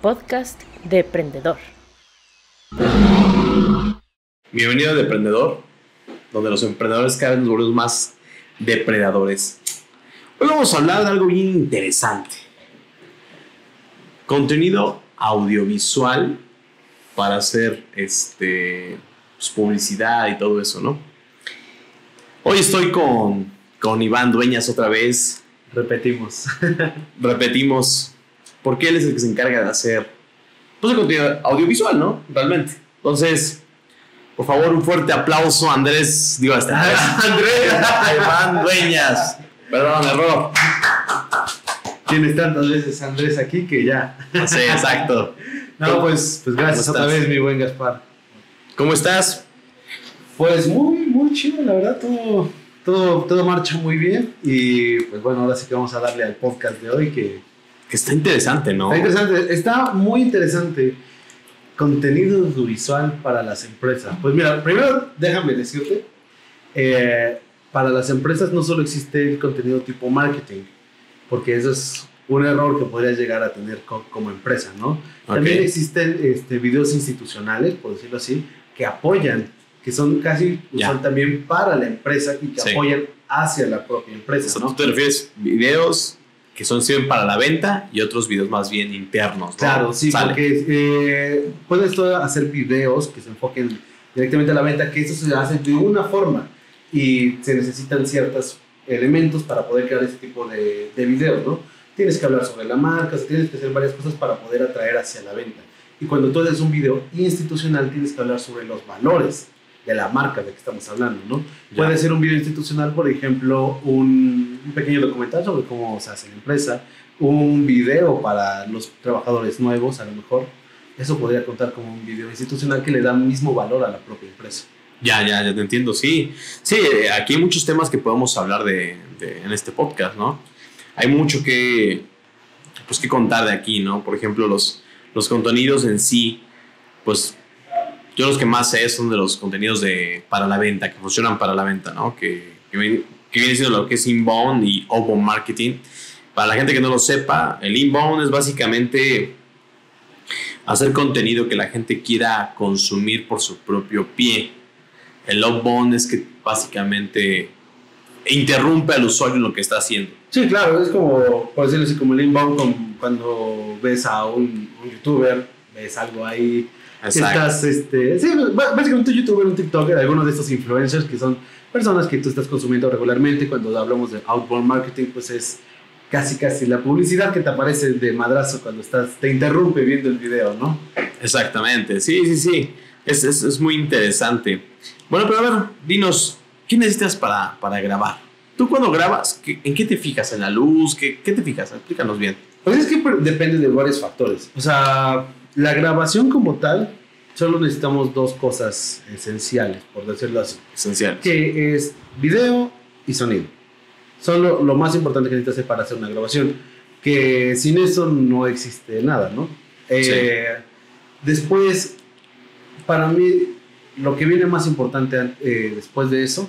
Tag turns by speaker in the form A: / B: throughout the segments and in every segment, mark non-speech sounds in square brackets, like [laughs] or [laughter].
A: podcast de Emprendedor.
B: Bienvenido a Deprendedor, donde los emprendedores cada vez nos volvemos más depredadores. Hoy vamos a hablar de algo bien interesante. Contenido audiovisual para hacer este, pues, publicidad y todo eso, ¿no? Hoy estoy con, con Iván Dueñas otra vez.
C: Repetimos. [laughs]
B: Repetimos, porque él es el que se encarga de hacer pues, el contenido audiovisual, ¿no? Realmente. Entonces, por favor, un fuerte aplauso, Andrés. Digo, hasta [laughs] Andrés. Iván Dueñas. Perdón, error.
C: Tienes tantas veces Andrés aquí que ya.
B: Sí, exacto. [laughs]
C: No, pues, pues gracias
B: ¿Cómo
C: otra vez, mi buen Gaspar.
B: ¿Cómo estás?
C: Pues muy, muy chido, la verdad, todo, todo, todo marcha muy bien. Y pues bueno, ahora sí que vamos a darle al podcast de hoy Que
B: está interesante, ¿no?
C: está interesante, está muy interesante. Contenido audiovisual para las empresas. Pues mira, primero déjame decirte, eh, para las empresas no solo existe el contenido tipo marketing, porque eso es un error que podrías llegar a tener co- como empresa, ¿no? También
B: Ok.
C: existen este, videos institucionales, por decirlo así, que apoyan, que son casi,
B: Ya.
C: son también para la empresa y que
B: Sí.
C: apoyan hacia la propia
B: O
C: empresa,
B: sea,
C: ¿no?
B: tú te refieres videos que son sirven para la venta y otros videos más bien internos, ¿no?
C: Claro, sí,
B: Sale.
C: porque eh, puedes hacer videos que se enfoquen directamente a la venta, que eso se hace de una forma y se necesitan ciertos elementos para poder crear ese tipo de, de videos, ¿no? Tienes que hablar sobre la marca, o sea, tienes que hacer varias cosas para poder atraer hacia la venta. Y cuando tú haces un video institucional, tienes que hablar sobre los valores de la marca de que estamos hablando, ¿no?
B: Ya.
C: Puede ser un video institucional, por ejemplo, un, un pequeño documental sobre cómo se hace la empresa, un video para los trabajadores nuevos, a lo mejor. Eso podría contar como un video institucional que le da mismo valor a la propia empresa.
B: Ya, ya, ya te entiendo, sí. Sí, eh, aquí hay muchos temas que podemos hablar de, de- en este podcast, ¿no? Hay mucho que, pues, que contar de aquí, ¿no? Por ejemplo, los, los contenidos en sí, pues yo los que más sé son de los contenidos de, para la venta, que funcionan para la venta, ¿no? Que, que, viene, que siendo lo que es inbound y outbound marketing. Para la gente que no lo sepa, el inbound es básicamente hacer contenido que la gente quiera consumir por su propio pie. El outbound es que básicamente interrumpe al usuario en lo que está haciendo.
C: Sí, claro, es como, por decirlo así, como el inbound con- cuando ves a un, un youtuber, ves algo ahí que estás, este, sí, básicamente un youtuber, un tiktoker, algunos de estos influencers que son personas que tú estás consumiendo regularmente. Cuando hablamos de outbound marketing, pues es casi casi la publicidad que te aparece de madrazo cuando estás, te interrumpe viendo el video, ¿no?
B: Exactamente, sí, sí, sí. Es, es, es muy interesante. Bueno, pero a ver, dinos, ¿qué necesitas para, para grabar? ¿Tú cuando grabas, qué- en qué te fijas? ¿En la luz? ¿Qué, qué te fijas? Explícanos bien.
C: Pues es que depende de varios factores. O sea, la grabación como tal, solo necesitamos dos cosas esenciales, por decirlo así.
B: Esencial.
C: que es video y sonido. Son lo, lo más importante que necesitas para hacer una grabación. Que sin eso no existe nada, ¿no? Eh, Después, para mí, lo que viene más importante eh, después de eso,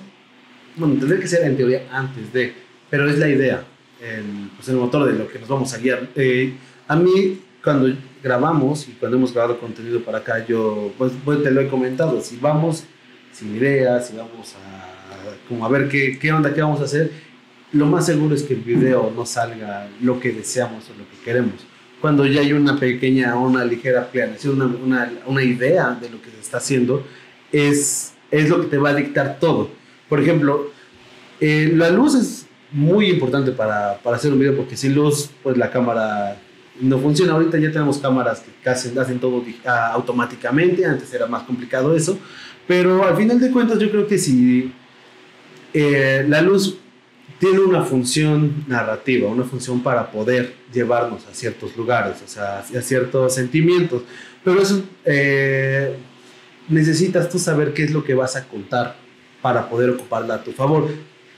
C: bueno, tendría que ser en teoría antes de, pero es la idea, el, pues el motor de lo que nos vamos a guiar. Eh, a mí, cuando grabamos y cuando hemos grabado contenido para acá, yo, pues, pues, te lo he comentado, si vamos sin ideas, si vamos a, como a ver qué, qué onda, qué vamos a hacer, lo más seguro es que el video no salga lo que deseamos o lo que queremos. Cuando ya hay una pequeña o una ligera planeación, una, una, una idea de lo que se está haciendo, es, es lo que te va a dictar todo. Por ejemplo, eh, la luz es muy importante para, para hacer un video porque sin luz, pues la cámara no funciona. Ahorita ya tenemos cámaras que casi hacen todo ah, automáticamente, antes era más complicado eso, pero al final de cuentas yo creo que si eh, la luz tiene una función narrativa, una función para poder llevarnos a ciertos lugares, o sea, a ciertos sentimientos, pero eso eh, necesitas tú saber qué es lo que vas a contar para poder ocuparla a tu favor.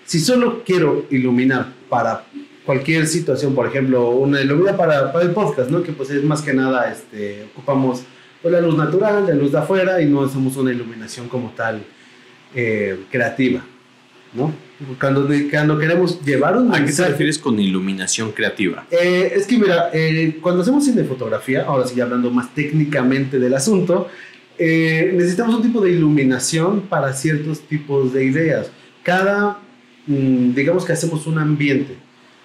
C: Si solo quiero iluminar para cualquier situación, por ejemplo, una ilumina para, para el podcast, ¿no? Que pues es más que nada, este, ocupamos pues, la luz natural, la luz de afuera y no hacemos una iluminación como tal eh, creativa, ¿no? Cuando, cuando queremos llevar un
B: ¿A qué te
C: mensaje-
B: refieres con iluminación creativa?
C: Eh, es que mira, eh, cuando hacemos cinefotografía, ahora sí hablando más técnicamente del asunto, eh, necesitamos un tipo de iluminación para ciertos tipos de ideas. Cada, mm, digamos que hacemos un ambiente.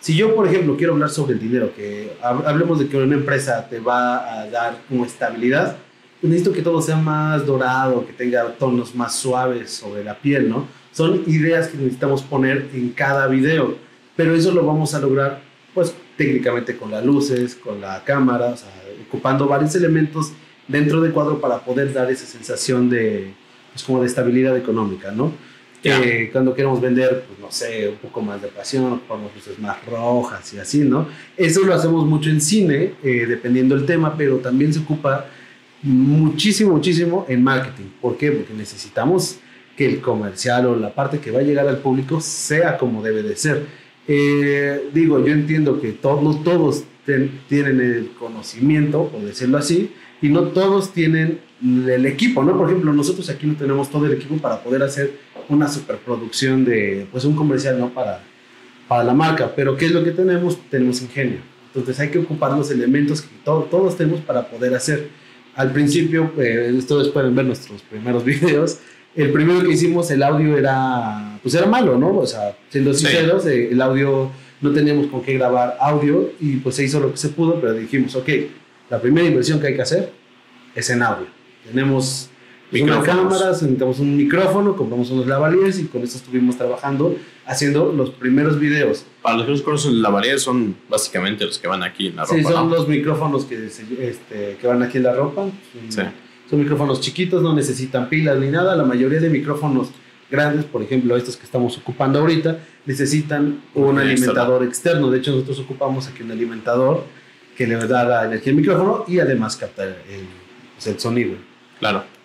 C: Si yo, por ejemplo, quiero hablar sobre el dinero, que hab- hablemos de que una empresa te va a dar como estabilidad, pues necesito que todo sea más dorado, que tenga tonos más suaves sobre la piel, ¿no? Son ideas que necesitamos poner en cada video, pero eso lo vamos a lograr, pues técnicamente con las luces, con la cámara, o sea, ocupando varios elementos dentro del cuadro para poder dar esa sensación de, pues como de estabilidad económica, ¿no?
B: Ya.
C: Eh, cuando queremos vender, pues no sé, un poco más de pasión, ocupamos luces más rojas y así, ¿no? Eso lo hacemos mucho en cine, eh, dependiendo del tema, pero también se ocupa muchísimo, muchísimo en marketing. ¿Por qué? Porque necesitamos que el comercial o la parte que va a llegar al público sea como debe de ser. Eh, digo, yo entiendo que to- no todos ten- tienen el conocimiento, por decirlo así, y no todos tienen el equipo, ¿no? Por ejemplo, nosotros aquí no tenemos todo el equipo para poder hacer una superproducción de, pues, un comercial, ¿no? Para, para la marca, pero ¿qué es lo que tenemos? Tenemos ingenio. Entonces hay que ocupar los elementos que to- todos tenemos para poder hacer. Al principio, eh, ustedes pueden ver nuestros primeros [laughs] videos, el primero que hicimos, el audio era, pues era malo, ¿no? O sea, siendo
B: Sí.
C: sinceros, eh, el audio no teníamos con qué grabar audio y pues se hizo lo que se pudo, pero dijimos, ok, la primera inversión que hay que hacer es en audio. Tenemos una
B: Micrófonos.
C: cámara, necesitamos un micrófono, compramos unos lavaliers y con eso estuvimos trabajando haciendo los primeros videos.
B: Para los que no conocen, la variedad son básicamente los que van aquí en la ropa.
C: Sí, son
B: ¿no?
C: los micrófonos que, este, que van aquí en la ropa.
B: Sí.
C: Son micrófonos chiquitos, no necesitan pilas ni nada. La mayoría de micrófonos grandes, por ejemplo, estos que estamos ocupando ahorita, necesitan un alimentador externo. De hecho, nosotros ocupamos aquí un alimentador que le da la energía al micrófono y además capta el, pues, el sonido.
B: Claro.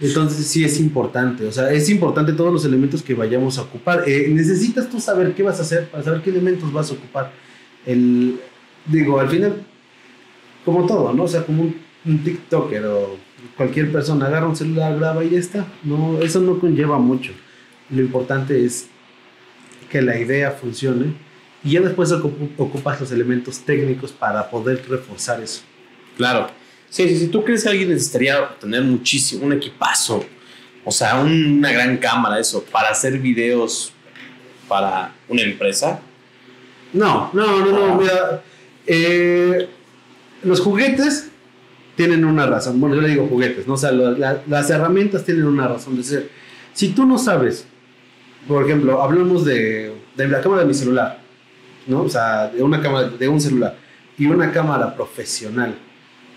C: Entonces sí es importante, o sea, es importante todos los elementos que vayamos a ocupar. Eh, necesitas tú saber qué vas a hacer para saber qué elementos vas a ocupar. El, digo, al final, como todo, ¿no? O sea, como un, TikToker o cualquier persona agarra un celular, graba y ya está. No, eso no conlleva mucho. Lo importante es que la idea funcione y ya después ocup- ocupas los elementos técnicos para poder reforzar eso.
B: Claro. Sí, sí, sí. ¿Tú crees que alguien necesitaría tener muchísimo, un equipazo? O sea, un- una gran cámara, eso, para hacer videos para una empresa.
C: No, no, no, no, mira, eh, los juguetes tienen una razón, bueno, yo le digo juguetes, ¿no? O sea, la- las herramientas tienen una razón de ser. Si tú no sabes, por ejemplo, hablamos de, de la cámara de mi celular, ¿no? O sea, de una cámara de un celular y una cámara profesional.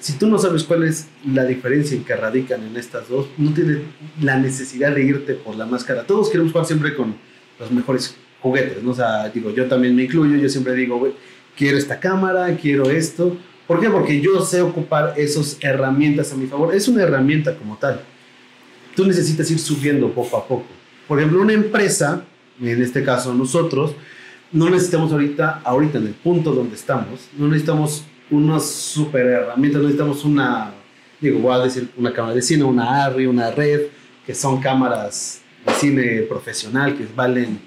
C: Si tú no sabes cuál es la diferencia en que radican en estas dos, no tienes la necesidad de irte por la máscara. Todos queremos jugar siempre con los mejores juguetes, ¿no? O sea, digo, yo también me incluyo, yo siempre digo, quiero esta cámara, quiero esto. ¿Por qué? Porque yo sé ocupar esas herramientas a mi favor. Es una herramienta como tal. Tú necesitas ir subiendo poco a poco. Por ejemplo, una empresa, en este caso nosotros, no necesitamos ahorita, ahorita en el punto donde estamos, no necesitamos unas super herramientas, necesitamos una, digo, voy a decir una cámara de cine, una ARRI, una red, que son cámaras de cine profesional que valen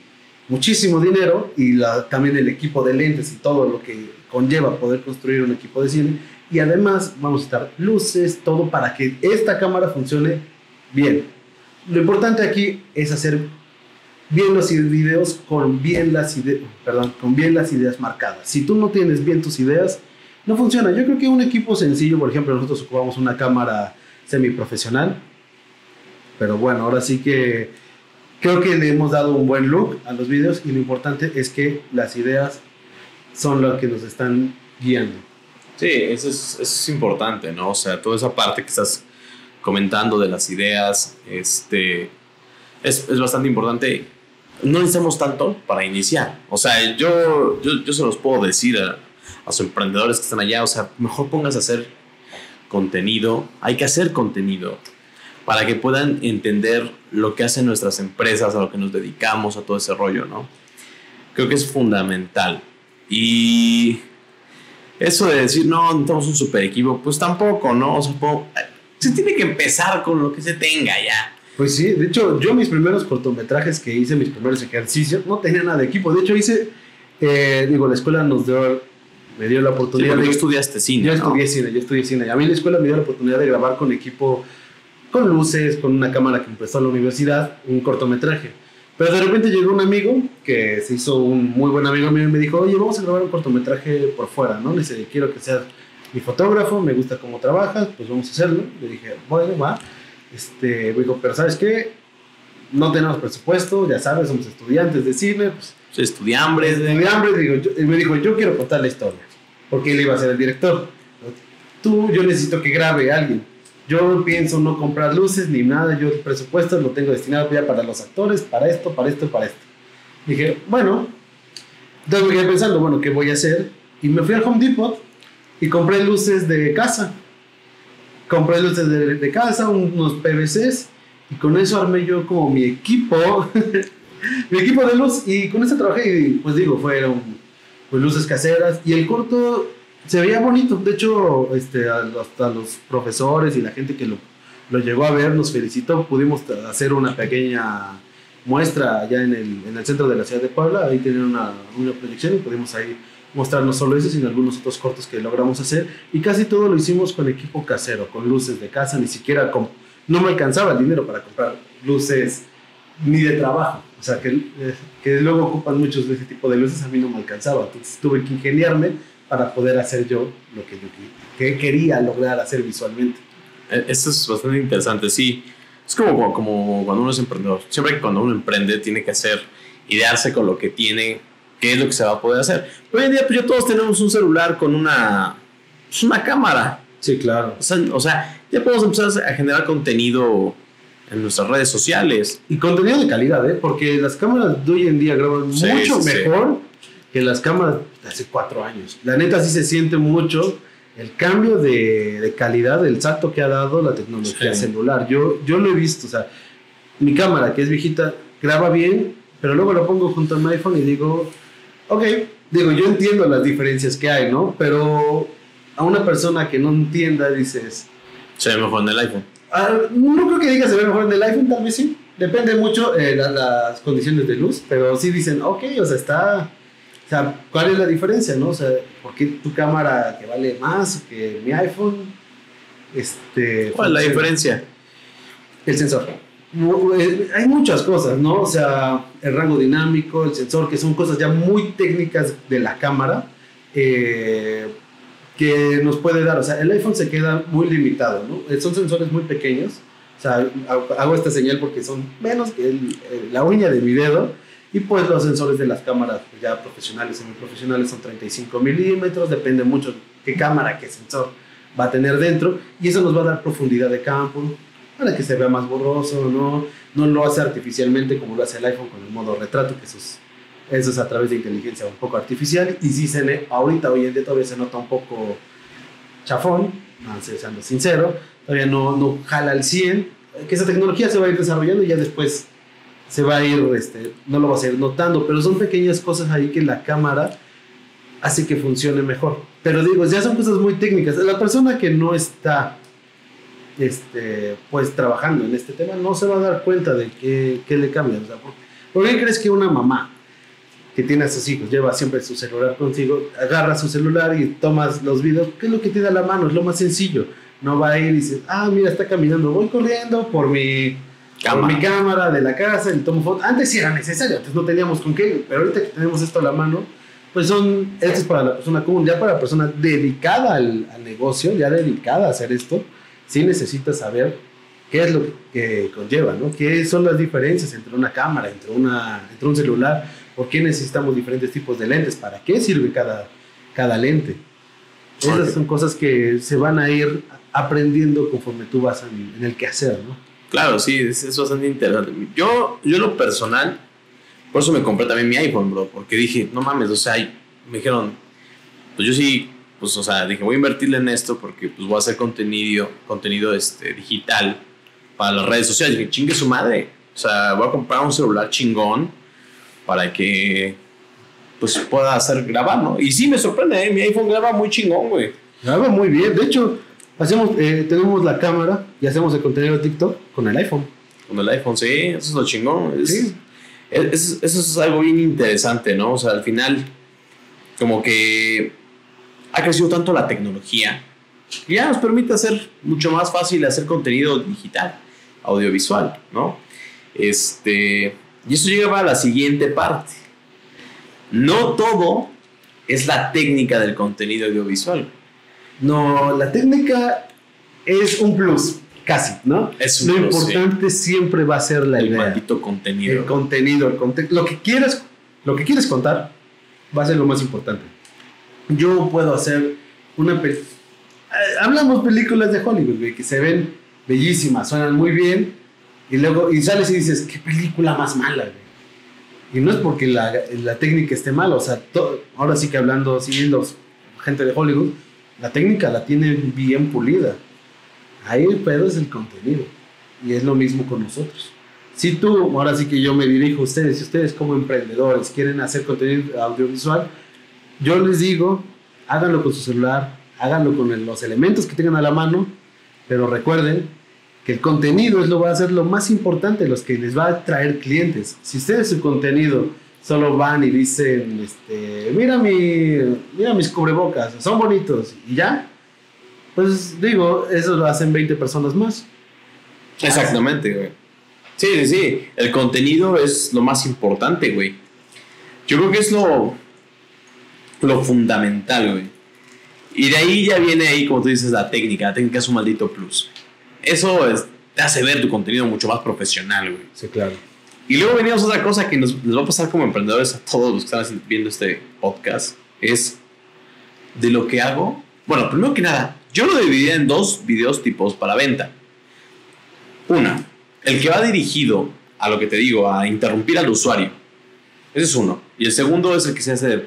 C: muchísimo dinero y también el equipo de lentes y todo lo que conlleva poder construir un equipo de cine. Y además vamos a estar luces, todo para que esta cámara funcione bien. Lo importante aquí es hacer bien los videos con bien las ideas, perdón, con bien las ideas marcadas. Si tú no tienes bien tus ideas, no funciona. Yo creo que un equipo sencillo, por ejemplo, nosotros ocupamos una cámara semiprofesional, pero bueno, ahora sí que creo que le hemos dado un buen look a los videos y lo importante es que las ideas son lo que nos están guiando.
B: Sí, eso es, es importante, ¿no? O sea, toda esa parte que estás comentando de las ideas, este, es, es bastante importante. No necesitamos tanto para iniciar. O sea, yo, yo, yo se los puedo decir a, a los emprendedores que están allá, o sea, mejor pongas a hacer contenido. Hay que hacer contenido para que puedan entender lo que hacen nuestras empresas, a lo que nos dedicamos, a todo ese rollo, ¿no? Creo que es fundamental. Y eso de decir, no, necesitamos un super equipo, pues tampoco, ¿no? O sea, se tiene que empezar con lo que se tenga ya.
C: Pues sí, de hecho, yo mis primeros cortometrajes que hice, mis primeros ejercicios, no tenía nada de equipo. De hecho, hice, eh, digo, la escuela nos dio, me dio la
B: Sí,
C: oportunidad
B: porque
C: de...
B: tú estudiaste cine.
C: Yo
B: ¿no?
C: estudié cine, yo estudié cine. A mí la escuela me dio la oportunidad de grabar con equipo, con luces, con una cámara que me prestó la universidad, un cortometraje. Pero de repente llegó un amigo que se hizo un muy buen amigo mío y me dijo, oye, vamos a grabar un cortometraje por fuera, ¿no? Le dice, quiero que seas mi fotógrafo, me gusta cómo trabajas, pues vamos a hacerlo. Le dije, bueno, va. Este, me dijo, pero ¿sabes qué? No tenemos presupuesto, ya sabes, somos estudiantes de cine, pues
B: Estudiambres.
C: hambre, digo, yo- y me dijo, yo quiero contar la historia, porque él iba a ser el director. Tú, yo necesito que grabe a alguien. Yo pienso no comprar luces ni nada, yo el presupuesto lo tengo destinado ya para los actores, para esto, para esto, para esto. Dije, bueno, entonces me quedé pensando, bueno, ¿qué voy a hacer? Y me fui al Home Depot y compré luces de casa. Compré luces de, de casa, unos PVCs, y con eso armé yo como mi equipo [laughs] mi equipo de luz y con eso trabajé y pues digo, fueron pues, luces caseras y el corto se veía bonito. De hecho, este, hasta los profesores y la gente que lo, lo llegó a ver nos felicitó. Pudimos hacer una pequeña muestra allá en el, en el centro de la ciudad de Puebla. Ahí tenían una, una proyección y pudimos ahí mostrar no solo eso, sino algunos otros cortos que logramos hacer. Y casi todo lo hicimos con equipo casero, con luces de casa, ni siquiera con... No me alcanzaba el dinero para comprar luces ni de trabajo. O sea, que, eh, que luego ocupan muchos de ese tipo de luces, a mí no me alcanzaba. Entonces tuve que ingeniarme para poder hacer yo lo que yo que- que quería lograr hacer visualmente.
B: Eh, Esto es bastante interesante, sí. Es como, como cuando uno es emprendedor. Siempre que cuando uno emprende tiene que hacer, idearse con lo que tiene, qué es lo que se va a poder hacer. Pero hoy en día pues ya todos tenemos un celular con una, pues, una cámara.
C: Sí, claro.
B: O sea, o sea, ya podemos empezar a generar contenido en nuestras redes sociales.
C: Y contenido de calidad, ¿eh? Porque las cámaras de hoy en día graban
B: Sí,
C: mucho
B: sí, sí.
C: mejor que las cámaras de hace cuatro años. La neta sí se siente mucho el cambio de, de calidad, el salto que ha dado la tecnología
B: Sí.
C: celular. Yo, yo lo he visto, o sea, mi cámara que es viejita graba bien, pero luego lo pongo junto a mi iPhone y digo, ok, digo, yo entiendo las diferencias que hay, ¿no? Pero a una persona que no entienda dices,
B: Se ve mejor en el iPhone.
C: Ah, no creo que diga se ve mejor en el iPhone, tal vez sí. Depende mucho eh, la- las condiciones de luz, pero sí dicen, ok, o sea, está. O sea, ¿cuál es la diferencia, no? O sea, ¿por qué tu cámara que vale más que mi iPhone? Este.
B: ¿Cuál es la diferencia?
C: El sensor. Eh, Hay muchas cosas, ¿no? O sea, el rango dinámico, el sensor, que son cosas ya muy técnicas de la cámara eh, que nos puede dar. O sea, el iPhone se queda muy limitado, ¿no? Eh, Son sensores muy pequeños. O sea, hago- esta señal porque son menos que el- el- la uña de mi dedo. Y pues los sensores de las cámaras ya profesionales, semiprofesionales son 35 milímetros, depende mucho qué cámara, qué sensor va a tener dentro. Y eso nos va a dar profundidad de campo, para que se vea más borroso, ¿no? No lo hace artificialmente como lo hace el iPhone con el modo retrato, que eso es, eso es a través de inteligencia un poco artificial. Y sí se le, ahorita, hoy en día todavía se nota un poco chafón, siendo sincero, todavía no, no jala al 100, que esa tecnología se va a ir desarrollando y ya después se va a ir, este, no lo vas a ir notando, pero son pequeñas cosas ahí que la cámara hace que funcione mejor. Pero digo, ya son cosas muy técnicas. La persona que no está este, pues trabajando en este tema no se va a dar cuenta de qué le cambia. O sea, ¿por, por qué crees que una mamá que tiene a sus hijos lleva siempre su celular consigo, agarra su celular y tomas los videos? ¿Qué es lo que tiene a la mano? Es lo más sencillo. No va a ir y dice, ah, mira, está caminando, voy corriendo por mi, por
B: Cámara.
C: mi cámara de la casa y tomo foto. Antes sí era necesario, antes no teníamos con qué, pero ahorita que tenemos esto a la mano, pues son, esto es para la persona común, ya para la persona dedicada al, al negocio, ya dedicada a hacer esto, sí necesitas saber qué es lo que conlleva, ¿no? ¿Qué son las diferencias entre una cámara, entre, una, entre un celular? ¿Por qué necesitamos diferentes tipos de lentes? ¿Para qué sirve cada, cada lente? Esas son cosas que se van a ir aprendiendo conforme tú vas en, en el quehacer, ¿no?
B: Claro, sí, es, es bastante interesante. Yo, yo lo personal, por eso me compré también mi iPhone, bro, porque dije, no mames, o sea, me dijeron, pues yo sí, pues, o sea, dije, voy a invertirle en esto porque, pues, voy a hacer contenido, contenido, este, digital para las redes sociales. Dije, chingue su madre, o sea, voy a comprar un celular chingón para que, pues, pueda hacer grabar, ¿no? Y sí, me sorprende, ¿eh? mi iPhone graba muy chingón, güey.
C: Graba muy bien. De hecho, hacemos, eh, tenemos la cámara y hacemos el contenido de TikTok con el iPhone.
B: Con el iPhone, sí, eso es lo chingón. Es-
C: Sí.
B: es- eso es algo bien interesante, ¿no? O sea, al final, como que ha crecido tanto la tecnología que ya nos permite hacer mucho más fácil hacer contenido digital, audiovisual, ¿no? Este, y eso llega a la siguiente parte. No todo es la técnica del contenido audiovisual.
C: No, la técnica es un plus, casi, ¿no?
B: Es un
C: Lo
B: plus,
C: importante siempre va a ser la
B: El
C: idea.
B: maldito contenido.
C: El contenido, el conte- lo que quieres, lo que quieres contar va a ser lo más importante. Yo puedo hacer una pe- eh, hablamos películas de Hollywood, que se ven bellísimas, suenan muy bien y luego y sales y dices, qué película más mala, güey. Y no es porque la, la técnica esté mala, o sea, to- ahora sí que hablando los gente de Hollywood, la técnica la tienen bien pulida. Ahí el pedo es el contenido. Y es lo mismo con nosotros. Si tú, ahora sí que yo me dirijo a ustedes, si ustedes como emprendedores quieren hacer contenido audiovisual, yo les digo, háganlo con su celular, háganlo con los elementos que tengan a la mano, pero recuerden que el contenido es lo va a ser lo más importante, los que les va a traer clientes. Si ustedes su contenido solo van y dicen, este, mira mi, mira mis cubrebocas, son bonitos y ya, pues digo, eso lo hacen 20 personas más.
B: Exactamente, güey. Sí, sí, sí. El contenido es lo más importante, güey. Yo creo que es lo, lo fundamental, güey. Y de ahí ya viene ahí, como tú dices, la técnica. La técnica es un maldito plus. Eso es- te hace ver tu contenido mucho más profesional, güey.
C: Sí, claro.
B: Y luego venimos a otra cosa que nos, va a pasar como emprendedores a todos los que están viendo este podcast. Es de lo que hago. Bueno, primero que nada, yo lo dividí en dos videos tipos para venta. Una, el que va dirigido a lo que te digo, a interrumpir al usuario. Ese es uno. Y el segundo es el que se hace,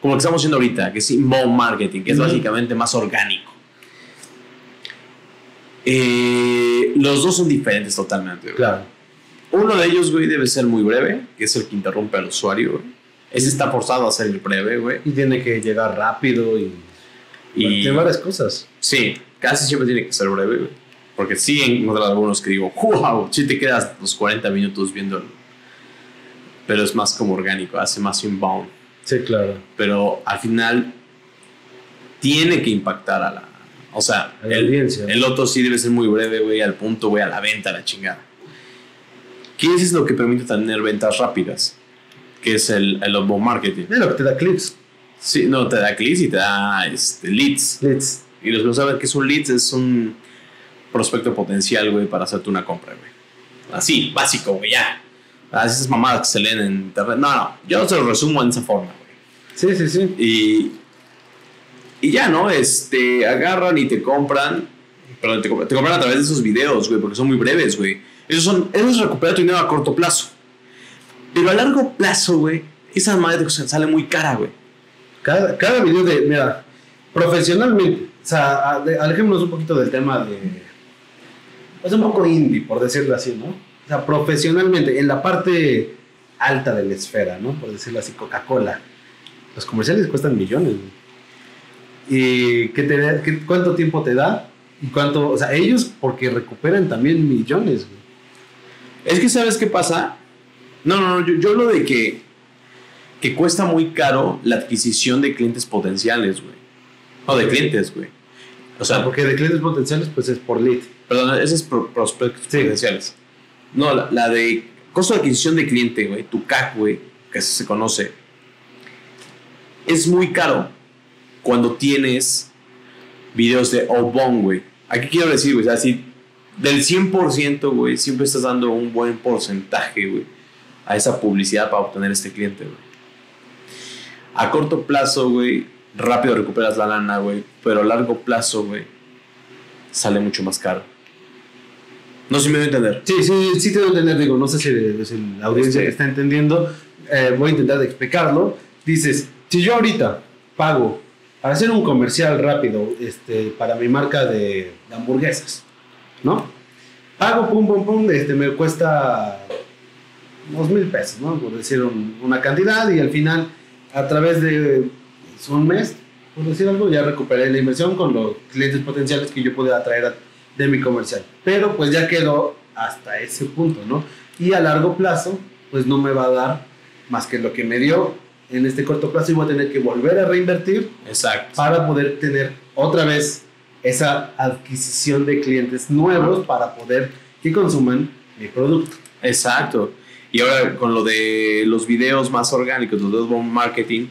B: como lo que estamos haciendo ahorita, que es inbound marketing, que es básicamente más orgánico. Eh, los dos son diferentes totalmente. güey.
C: Claro.
B: Uno de ellos, güey, debe ser muy breve, que es el que interrumpe al usuario, güey. Ese está forzado a ser el breve, güey.
C: Y tiene que llegar rápido y,
B: Y
C: tiene varias cosas.
B: sí, casi siempre tiene que ser breve, güey. Porque sí he encontrado algunos que digo, wow, sí te quedas los 40 minutos viendo Pero es más como orgánico, hace más inbound.
C: Sí, claro.
B: Pero al final tiene que impactar a la... O sea,
C: la
B: el,
C: audiencia.
B: el otro sí debe ser muy breve, güey, al punto, güey, a la venta, a la chingada. ¿Qué es lo que permite tener ventas rápidas? Que es el, el outbound marketing.
C: Es lo que te da clips.
B: Sí, no, te da clics y te da este, leads.
C: Leads.
B: Y los que no saben qué es un leads es un prospecto potencial, güey, para hacerte una compra, güey. Así, básico, güey, ya. Ah, Esas mamadas que se leen en internet. No, no, yo se lo resumo en esa forma, güey.
C: Sí, sí, sí.
B: Y, y ya, ¿no? Este, agarran y te compran. Perdón, te, compran- a través de esos videos, güey, porque son muy breves, güey. Esos son, eso es recuperar tu dinero a corto plazo. Pero a largo plazo, güey, esa madre sale muy cara, güey.
C: Cada, cada video de, mira, profesionalmente, o sea, alejémonos un poquito del tema de, pues un poco indie, por decirlo así, ¿no? O sea, profesionalmente, en la parte alta de la esfera, ¿no? Por decirlo así, Coca-Cola. Los comerciales cuestan millones, güey. ¿Y qué te da- cuánto tiempo te da? ¿Y cuánto? O sea, ellos porque recuperan también millones, güey.
B: Es que, ¿sabes qué pasa? No, no, no, yo, yo hablo de que, que cuesta muy caro la adquisición de clientes potenciales, güey. O de clientes, güey. O
C: O sea, porque de clientes potenciales, pues es por lead.
B: perdón, ese es pro- prospectos
C: Sí.
B: potenciales. No, la, la de costo de adquisición de cliente, güey, tu CAC, güey, que se conoce, es muy caro cuando tienes videos de outbound, güey. Aquí quiero decir, güey, o sea, si del 100%, güey, siempre estás dando un buen porcentaje, güey, a esa publicidad para obtener este cliente, güey. A corto plazo, güey, rápido recuperas la lana, güey, pero a largo plazo, güey, sale mucho más caro. No sé si me voy a entender.
C: Sí, sí, sí te doy a entender, digo, no sé si, si la audiencia
B: Sí.
C: está entendiendo, eh, voy a intentar explicarlo. Dices, si yo ahorita pago para hacer un comercial rápido este, para mi marca de, hamburguesas, ¿no? Pago, pum, pum, pum, este, me cuesta unos mil pesos, ¿no? Por decir un- una cantidad y al final, a través de un mes, por decir algo, ya recuperé la inversión con los clientes potenciales que yo pude atraer de mi comercial. Pero pues ya quedó hasta ese punto, ¿no? Y a largo plazo, pues no me va a dar más que lo que me dio en este corto plazo y voy a tener que volver a reinvertir
B: Exacto.
C: para poder tener otra vez esa adquisición de clientes nuevos para poder que consuman mi producto.
B: Exacto. Y ahora con lo de los videos más orgánicos, los de marketing,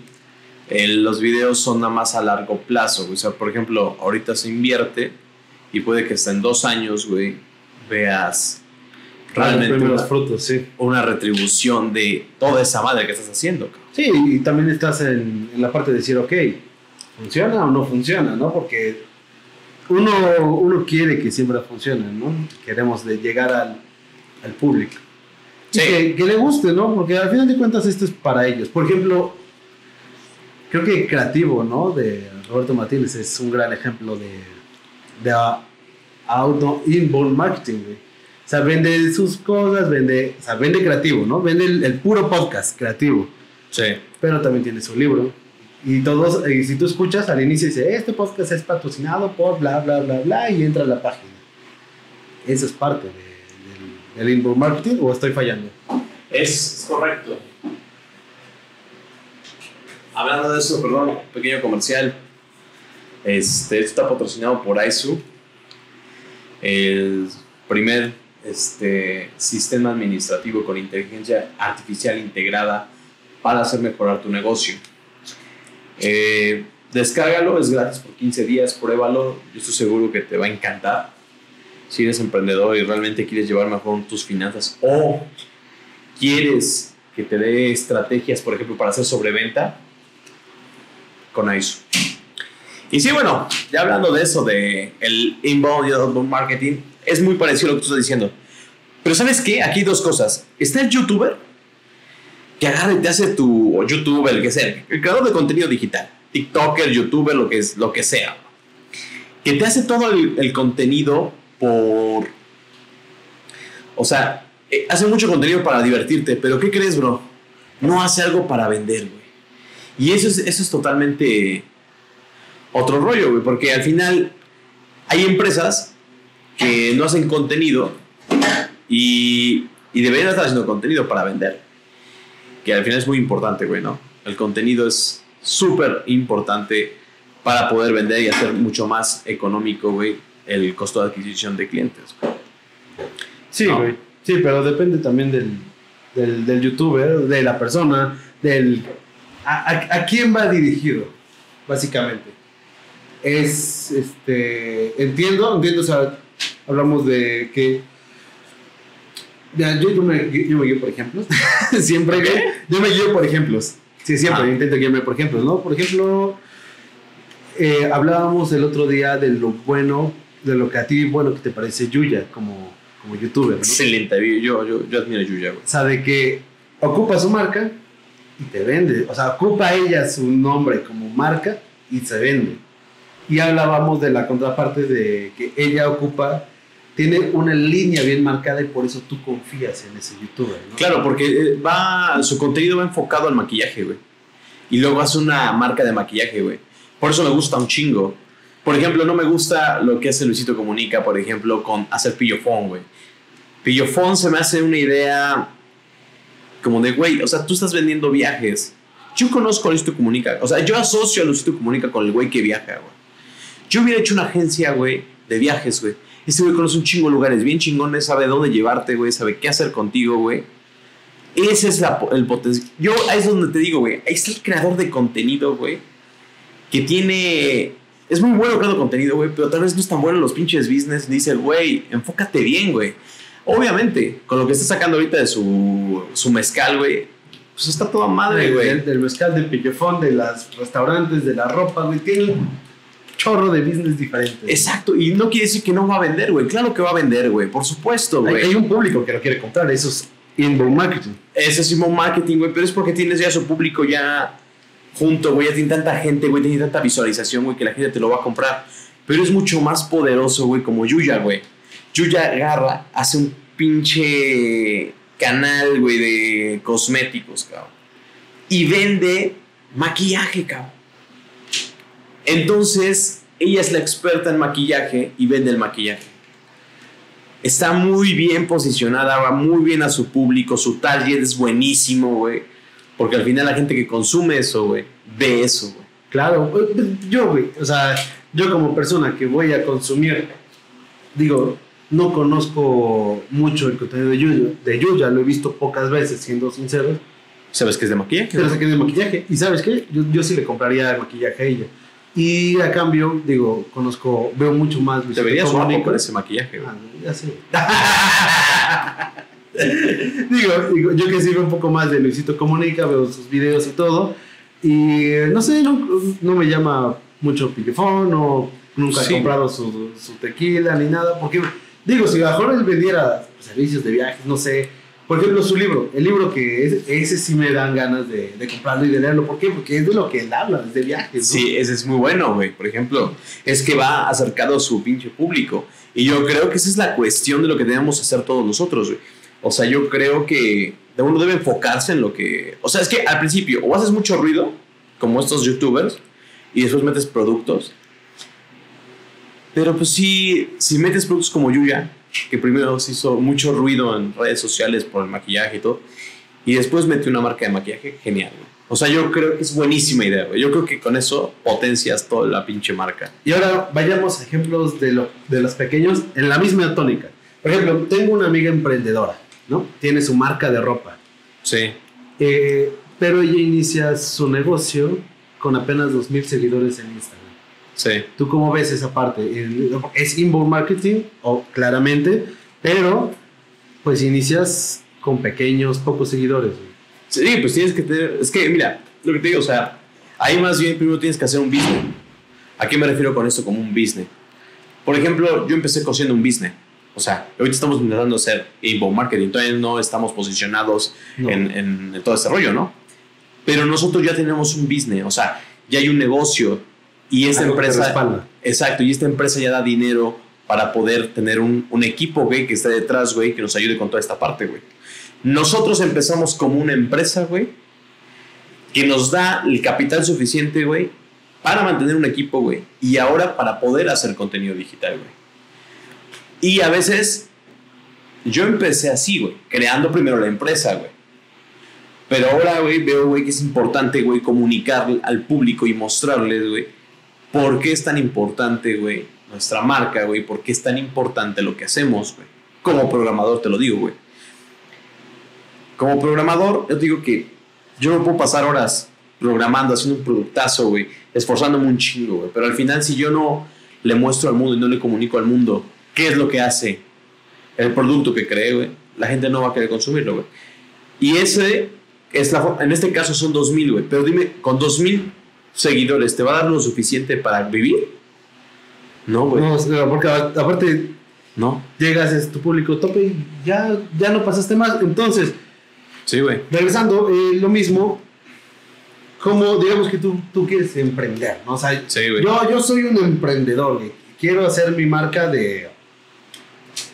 B: eh, los videos son nada más a largo plazo. güey. O sea, por ejemplo, ahorita se invierte y puede que hasta en dos años, güey, veas realmente
C: Los primeros
B: una,
C: frutos, sí.
B: una retribución de toda esa madre que estás haciendo. cabrón.
C: Sí, y también estás en, en la parte de decir, ok, ¿funciona o no funciona? ¿no? Porque uno, uno quiere que siempre funcione, ¿no? Queremos de llegar al, al público.
B: Sí.
C: que, que le guste, ¿no? Porque al final de cuentas esto es para ellos. Por ejemplo, creo que Creativo, ¿no? De Roberto Martínez es un gran ejemplo de, de auto inbound marketing, güey. O sea, vende sus cosas, vende, o sea, vende creativo, ¿no? Vende el, el puro podcast creativo
B: Sí.
C: pero también tiene su libro. Y todos, y si tú escuchas al inicio dice, este podcast es patrocinado por bla, bla, bla, bla, y entra a la página. Eso es parte de- del, del inbound marketing o estoy fallando.
B: Es correcto. Hablando de eso, perdón, un pequeño comercial. Este, esto está patrocinado por ISU, el primer este, sistema administrativo con inteligencia artificial integrada para hacer mejorar tu negocio. Eh, descárgalo, es gratis por 15 días, pruébalo. Yo estoy seguro que te va a encantar. Si eres emprendedor y realmente quieres llevar mejor tus finanzas o quieres que te dé estrategias, por ejemplo, para hacer sobreventa, con ISO. Y sí, bueno, ya hablando de eso, de el inbound y outbound marketing, es muy parecido a lo que tú estás diciendo. Pero ¿sabes qué? Aquí hay dos cosas. Está el youtuber que agarra y te hace tu, youtuber, el que sea, el creador de contenido digital, tiktoker, youtuber, lo que, es, lo que sea, que te hace todo el, el contenido por... O sea, eh, hace mucho contenido para divertirte, pero ¿qué crees, bro? No hace algo para vender, güey. Y eso es, eso es totalmente otro rollo, güey, porque al final hay empresas que no hacen contenido y, y deberían estar haciendo contenido para vender. Que al final es muy importante, güey, ¿no? El contenido es súper importante para poder vender y hacer mucho más económico, güey, el costo de adquisición de clientes. güey.
C: Sí,
B: No.
C: güey. Sí, pero depende también del, del, del youtuber, de la persona, del... A, a- a quién va dirigido, básicamente. Es, este... Entiendo, entiendo, o sea, hablamos de que... Yo, yo me, yo me guío por ejemplos. [laughs] siempre, güey. Yo me guío por ejemplos. Sí, siempre
B: Ah.
C: intento guiarme por ejemplos, ¿no? Por ejemplo, eh, hablábamos el otro día de lo bueno, de lo que a ti, bueno, que te parece Yuya como, como youtuber, ¿no?
B: Excelente, yo, yo, yo admiro a Yuya, güey.
C: O sea, de que ocupa su marca y te vende. O sea, ocupa ella su nombre como marca y se vende. Y hablábamos de la contraparte de que ella ocupa, tiene una línea bien marcada y por eso tú confías en ese youtuber, ¿no?
B: Claro, porque eh, va, su contenido va enfocado al maquillaje, güey. Y luego hace una marca de maquillaje, güey. Por eso me gusta un chingo. Por ejemplo, no me gusta lo que hace Luisito Comunica, por ejemplo, con hacer pillofón, güey. Pillofón se me hace una idea como de, güey, o sea, tú estás vendiendo viajes. Yo conozco a Luisito Comunica, o sea, yo asocio a Luisito Comunica con el güey que viaja, güey. Yo hubiera hecho una agencia, güey, de viajes, güey. Ese güey conoce un chingo de lugares bien chingones, sabe dónde llevarte, güey, sabe qué hacer contigo, güey. Ese es la- el potencial. Yo, ahí es donde te digo, güey. Ahí está el creador de contenido, güey. Que tiene. Es muy bueno creando contenido, güey. Pero tal vez no es tan bueno en los pinches business. Dice, güey, enfócate bien, güey. Obviamente, con lo que está sacando ahorita de su, su mezcal, güey. Pues está toda madre, güey.
C: del- del mezcal, del pillofón, de los restaurantes, de la ropa, güey. Tiene chorro de business diferentes.
B: Exacto. Y no quiere decir que no va a vender, güey. Claro que va a vender, güey. Por supuesto, güey.
C: hay un público que lo quiere comprar, eso es inbound marketing.
B: Ese es mismo marketing, güey, pero es porque tienes ya su público ya junto, güey, ya tiene tanta gente, güey, tiene tanta visualización, güey, que la gente te lo va a comprar. Pero es mucho más poderoso, güey, como Yuya, güey. Yuya agarra, hace un pinche canal, güey, de cosméticos, cabrón. Y vende maquillaje, cabrón. Entonces, ella es la experta en maquillaje y vende el maquillaje. está muy bien posicionada, va muy bien a su público, su target es buenísimo, güey. Porque al final la gente que consume eso, güey, ve eso, güey.
C: Claro, pues, yo, güey, o sea, yo como persona que voy a consumir, digo, no conozco mucho el contenido de Yuya, de Yuya lo he visto pocas veces, siendo sincero.
B: ¿Sabes que es de maquillaje?
C: Pero sé que es de maquillaje. ¿Y sabes qué? Yo, yo sí le compraría maquillaje a ella. Y a cambio, digo, conozco, veo mucho más
B: Te verías guapo con ese maquillaje.
C: Ah, ya sé. [laughs] digo, digo, yo que sí veo un poco más de Luisito Comunica, veo sus videos y todo. Y no sé, no, no me llama mucho Pillefón o nunca
B: Sí.
C: he comprado su, su tequila ni nada. Porque, digo, si mejor él vendiera servicios de viajes, no sé. Por ejemplo, su libro, el libro que es, ese sí me dan ganas de, comprarlo y de leerlo. ¿Por qué? Porque es de lo que él habla, es de viajes.
B: Sí, ese es muy bueno, güey. Por ejemplo, es que va acercado a su pinche público. Y yo creo que esa es la cuestión de lo que debemos hacer todos nosotros, güey. O sea, yo creo que uno debe enfocarse en lo que... O sea, es que al principio o haces mucho ruido, como estos youtubers, y después metes productos. Pero pues sí, si metes productos como Yuya, que primero se hizo mucho ruido en redes sociales por el maquillaje y todo, y después metió una marca de maquillaje, genial, güey. O sea, yo creo que es buenísima idea, güey. Yo creo que con eso potencias toda la pinche marca.
C: Y ahora vayamos a ejemplos de, lo, de los pequeños en la misma tónica. Por ejemplo, tengo una amiga emprendedora, ¿no? Tiene su marca de ropa.
B: Sí.
C: Eh, pero ella inicia su negocio con apenas 2.000 seguidores en Instagram.
B: Sí.
C: ¿Tú cómo ves esa parte? Es inbound marketing, o claramente, pero pues inicias con pequeños, pocos seguidores.
B: Sí, pues tienes que tener. Es que, mira, lo que te digo, o sea, ahí más bien primero tienes que hacer un business. ¿A qué me refiero con esto como un business? Por ejemplo, yo empecé cosiendo un business. O sea, ahorita estamos intentando hacer inbound marketing, todavía no estamos posicionados
C: No.
B: en, en- en todo este rollo, ¿no? Pero nosotros ya tenemos un business, o sea, ya hay un negocio y esta
C: Algo
B: empresa. Exacto, y esta empresa ya da dinero para poder tener un, un equipo, güey, que esté detrás, güey, que nos ayude con toda esta parte, güey. Nosotros empezamos como una empresa, güey, que nos da el capital suficiente, güey, para mantener un equipo, güey, y ahora para poder hacer contenido digital, güey. Y a veces yo empecé así, güey, creando primero la empresa, güey. Pero ahora, güey, veo, güey, que es importante, güey, comunicar al público y mostrarles, güey, por qué es tan importante, güey, nuestra marca, güey, por qué es tan importante lo que hacemos, güey. Como programador te lo digo, güey. Como programador, yo te digo que yo no puedo pasar horas programando, haciendo un productazo, güey, esforzándome un chingo, güey. Pero al final, si yo no le muestro al mundo y no le comunico al mundo qué es lo que hace el producto que creé, güey, la gente no va a querer consumirlo, güey. Y ese es la en este caso son 2000, güey. Pero dime, con 2000 seguidores, ¿te va a dar lo suficiente para vivir? No, güey.
C: No, porque aparte
B: No.
C: llegas, es tu público tope y ya, ya no pasaste más. Entonces,
B: Sí, güey.
C: regresando, eh, lo mismo, como digamos que tú, tú quieres emprender, ¿no? O sea,
B: Sí, güey.
C: yo, yo soy un emprendedor, güey. Quiero hacer mi marca de,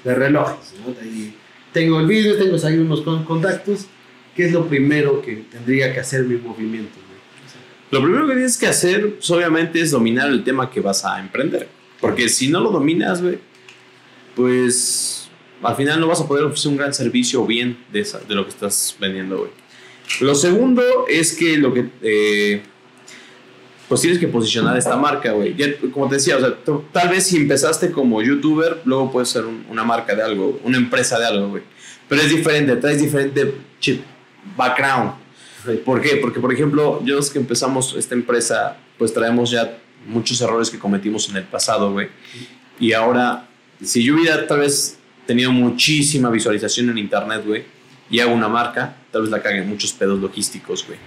C: de relojes, ¿no? Y tengo el business, tengo ahí unos con- contactos. ¿Qué es lo primero que tendría que hacer mi movimiento?
B: Lo primero que tienes que hacer, pues, obviamente, es dominar el tema que vas a emprender. Porque si no lo dominas, güey, pues al final no vas a poder ofrecer un gran servicio bien de, esa- de lo que estás vendiendo, güey. Lo segundo es que lo que... eh, pues tienes que posicionar esta marca, güey. Como te decía, o sea, tú- tal vez si empezaste como youtuber, luego puedes ser un- una marca de algo, una empresa de algo, güey. Pero es diferente, traes diferente chip, background. ¿Por qué? Porque, por ejemplo, yo es que empezamos esta empresa, pues traemos ya muchos errores que cometimos en el pasado, güey. Y ahora, si yo hubiera tal vez tenido muchísima visualización en internet, güey, y hago una marca, tal vez la cague en muchos pedos logísticos, güey.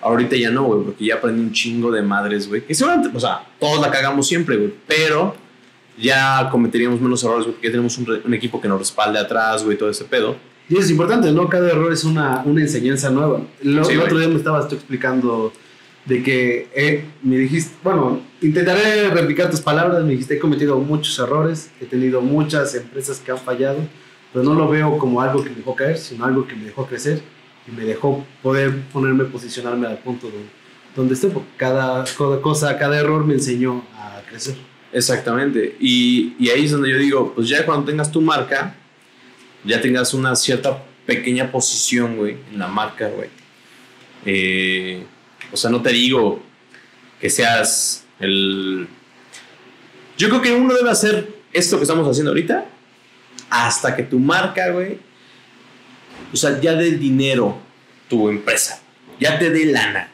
B: Ahorita ya no, güey, porque ya aprendí un chingo de madres, güey. Que seguramente, o sea, todos la cagamos siempre, güey, pero ya cometeríamos menos errores, güey, porque ya tenemos un, un equipo que nos respalde atrás, güey, todo ese pedo.
C: Y eso es importante, ¿no? Cada error es una, una enseñanza nueva. Lo-
B: Sí,
C: el otro día me estabas tú explicando de que eh, me dijiste, bueno, intentaré replicar tus palabras, me dijiste, he cometido muchos errores, he tenido muchas empresas que han fallado, pero no lo veo como algo que me dejó caer, sino algo que me dejó crecer y me dejó poder ponerme, posicionarme al punto donde, donde estoy, porque cada, cada cosa, cada error me enseñó a crecer.
B: Exactamente. Y, y ahí es donde yo digo, pues ya cuando tengas tu marca, ya tengas una cierta pequeña posición, güey, en la marca, güey. Eh, o sea, no te digo que seas el... Yo creo que uno debe hacer esto que estamos haciendo ahorita hasta que tu marca, güey, o sea, ya dé dinero tu empresa, ya te dé lana.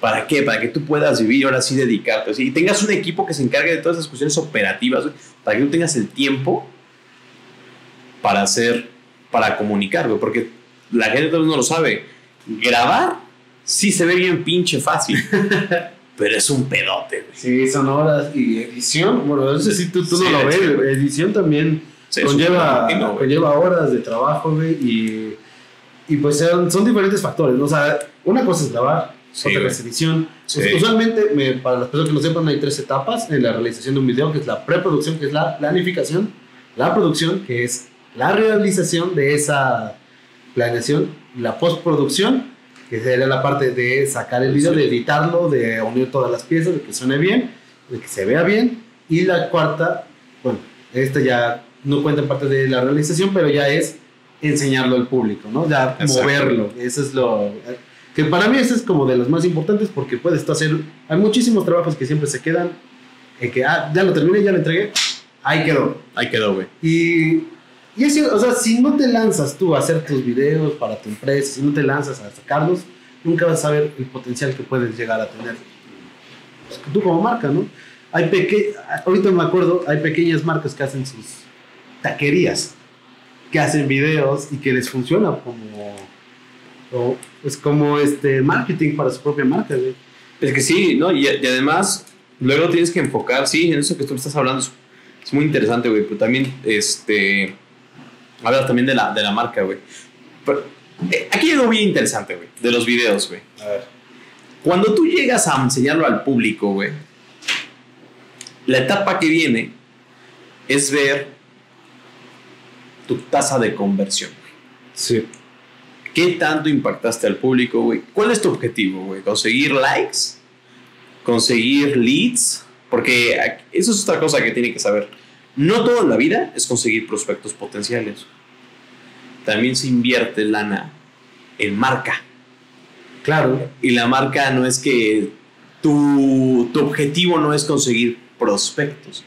B: ¿Para qué? Para que tú puedas vivir ahora sí dedicarte. Y tengas un equipo que se encargue de todas esas cuestiones operativas, para que tú tengas el tiempo para hacer, para comunicar, güey, porque la gente tal vez no lo sabe. Grabar sí se ve bien pinche fácil, [laughs] pero es un pedote, güey.
C: Sí, son horas. Y edición, bueno, no sé si tú, tú
B: Sí,
C: no lo ves, güey. edición también
B: Sí,
C: conlleva,
B: güey.
C: conlleva horas de trabajo, güey, y, y pues son, son diferentes factores, ¿no? O sea, una cosa es grabar,
B: Sí,
C: otra es edición. Usualmente, me- para las personas que no sepan, hay tres etapas en la realización de un video, que es la preproducción, que es la planificación, la producción, que es la realización de esa planeación, la postproducción, que sería la parte de sacar el video, de editarlo, de unir todas las piezas, de que suene bien, de que se vea bien. Y la cuarta, bueno, esta ya no cuenta en parte de la realización, pero ya es enseñarlo al público, ¿no? Ya
B: Exacto.
C: moverlo. Eso es lo... Que para mí eso es como de los más importantes porque puedes tú hacer... Hay muchísimos trabajos que siempre se quedan en que, ah, ya lo terminé, ya lo entregué, ahí quedó.
B: Ahí quedó, güey.
C: Y, y es cierto, o sea, si no te lanzas tú a hacer tus videos para tu empresa, si no te lanzas a sacarlos, nunca vas a ver el potencial que puedes llegar a tener. Pues, tú como marca, ¿no? Hay peque ahorita me acuerdo, hay pequeñas marcas que hacen sus taquerías, que hacen videos y que les funciona como, o, pues como este marketing para su propia marca, güey.
B: Es que sí, ¿no? Y, además, luego tienes que enfocar, sí, en eso que tú estás hablando es muy interesante, güey, pero también, este, hablas también de la, de la marca, güey. Eh, aquí hay algo bien interesante, güey, de los videos, güey.
C: A ver.
B: Cuando tú llegas a enseñarlo al público, güey, la etapa que viene es ver tu tasa de conversión. güey.
C: Sí.
B: ¿Qué tanto impactaste al público, güey? ¿Cuál es tu objetivo, güey? ¿Conseguir likes? ¿Conseguir leads? Porque eso es otra cosa que tiene que saber. No todo en la vida es conseguir prospectos potenciales. También se invierte lana en marca.
C: Claro.
B: Y la marca no es que tu, tu objetivo no es conseguir prospectos.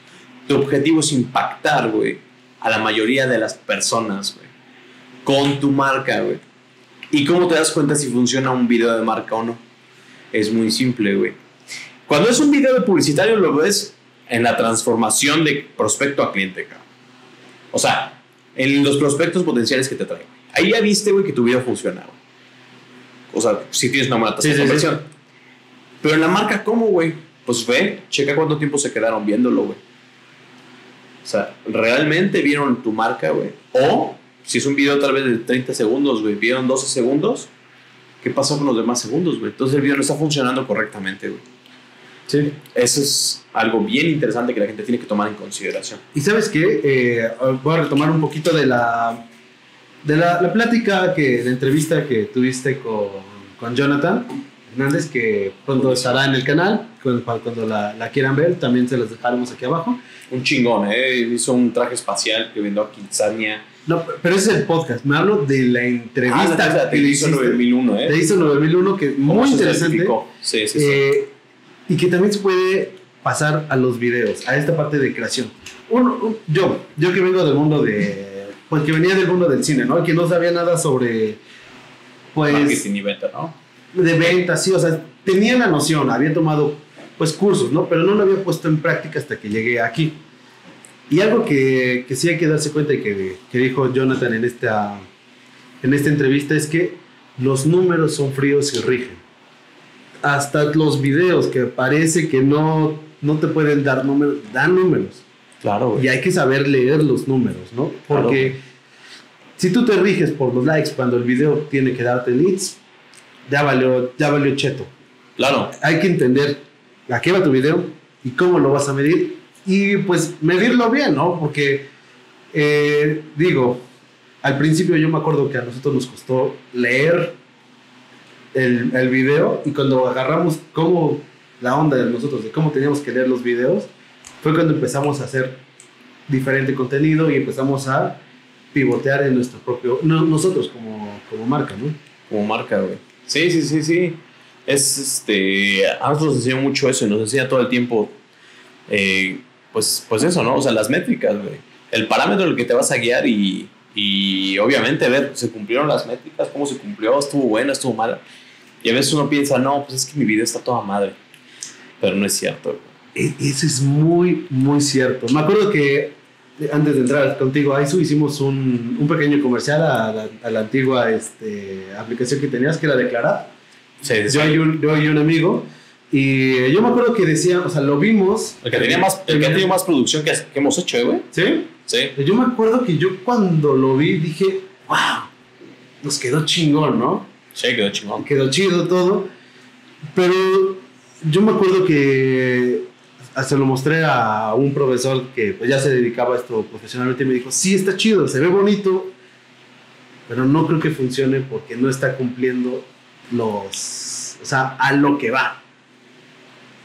B: Tu objetivo es impactar, güey, a la mayoría de las personas, güey, con tu marca, güey. ¿Y cómo te das cuenta si funciona un video de marca o no? Es muy simple, güey. Cuando es un video de publicitario lo ves en la transformación de prospecto a cliente, cabrón. O sea, en los prospectos potenciales que te traen. Ahí ya viste, güey, que tu video funciona, güey. O sea, si tienes una buena tasa
C: Sí,
B: de
C: sí, sí.
B: conversión. Pero en la marca, ¿cómo, güey? Pues ve, checa cuánto tiempo se quedaron viéndolo, güey. O sea, ¿realmente vieron tu marca, güey? O, si es un video tal vez de 30 segundos, güey, vieron 12 segundos, ¿qué pasó con los demás segundos, güey? Entonces el video no está funcionando correctamente, güey.
C: Sí.
B: Eso es algo bien interesante que la gente tiene que tomar en consideración.
C: Y sabes qué, Eh, voy a retomar un poquito de la de la, la plática que la entrevista que tuviste con, con Jonathan Hernández que pronto estará en el canal cuando, cuando la, la quieran ver también se las dejaremos aquí abajo
B: Un chingón, ¿eh? Hizo un traje espacial que vendió a Kitsania.
C: no pero ese es el podcast me hablo de la entrevista
B: Ah, la
C: que le
B: hizo
C: hiciste
B: 9001, ¿eh?
C: de ISO 9001 que
B: ¿Cómo
C: muy interesante?
B: Sí, sí, sí.
C: Eh, y que también se puede pasar a los videos, a esta parte de creación. Uno- un- yo, yo que vengo del mundo de. Pues que venía del mundo del cine, ¿no? Que no sabía nada sobre. Pues.
B: Marketing y venta, ¿no?
C: De ventas, sí, o sea, tenía la noción, había tomado pues cursos, ¿no? Pero no lo había puesto en práctica hasta que llegué aquí. Y algo que, que sí hay que darse cuenta y que, que dijo Jonathan en esta, en esta entrevista es que los números son fríos y rigen. Hasta los videos que parece que no, no te pueden dar números, dan números.
B: Claro,
C: Y hay que saber leer los números, ¿no? Porque si tú te riges por los likes cuando el video tiene que darte leads, ya valió, ya valió cheto.
B: Claro.
C: Hay que entender a qué va tu video y cómo lo vas a medir y pues medirlo bien, ¿no? Porque, eh, digo, al principio yo me acuerdo que a nosotros nos costó leer el, el video y cuando agarramos cómo la onda de nosotros, de cómo teníamos que leer los videos, fue cuando empezamos a hacer diferente contenido y empezamos a pivotear en nuestro propio, no, nosotros como, como marca, ¿no?
B: Como marca, güey. Sí, sí, sí, sí. Es este. A nosotros nos enseña mucho eso y nos enseña todo el tiempo. eh, pues, pues eso, ¿no? O sea, las métricas, güey. El parámetro en el que te vas a guiar y, y obviamente ver, se cumplieron las métricas, cómo se cumplió, estuvo buena, estuvo mala. Y a veces uno piensa, no, pues es que mi video está toda madre. Pero no es cierto.
C: E- Eso es muy, muy cierto. Me acuerdo que antes de entrar contigo a ISU hicimos un, un pequeño comercial a la, a la antigua este, aplicación que tenías, que era Declarar.
B: Sí, sí, sí.
C: Yo y, un, yo y un amigo. Y yo me acuerdo que decía, o sea, lo vimos.
B: El que tenía más, el que ha tenido más producción que, que hemos hecho, eh, güey.
C: ¿Sí?
B: Sí.
C: Yo me acuerdo que yo cuando lo vi dije, wow, nos quedó chingón, ¿no?
B: Sí, quedó chingón.
C: quedó chido todo. Pero yo me acuerdo que hasta lo mostré a un profesor que pues, ya se dedicaba a esto profesionalmente y me dijo, sí, está chido, se ve bonito, pero no creo que funcione porque no está cumpliendo los... O sea, a lo que va.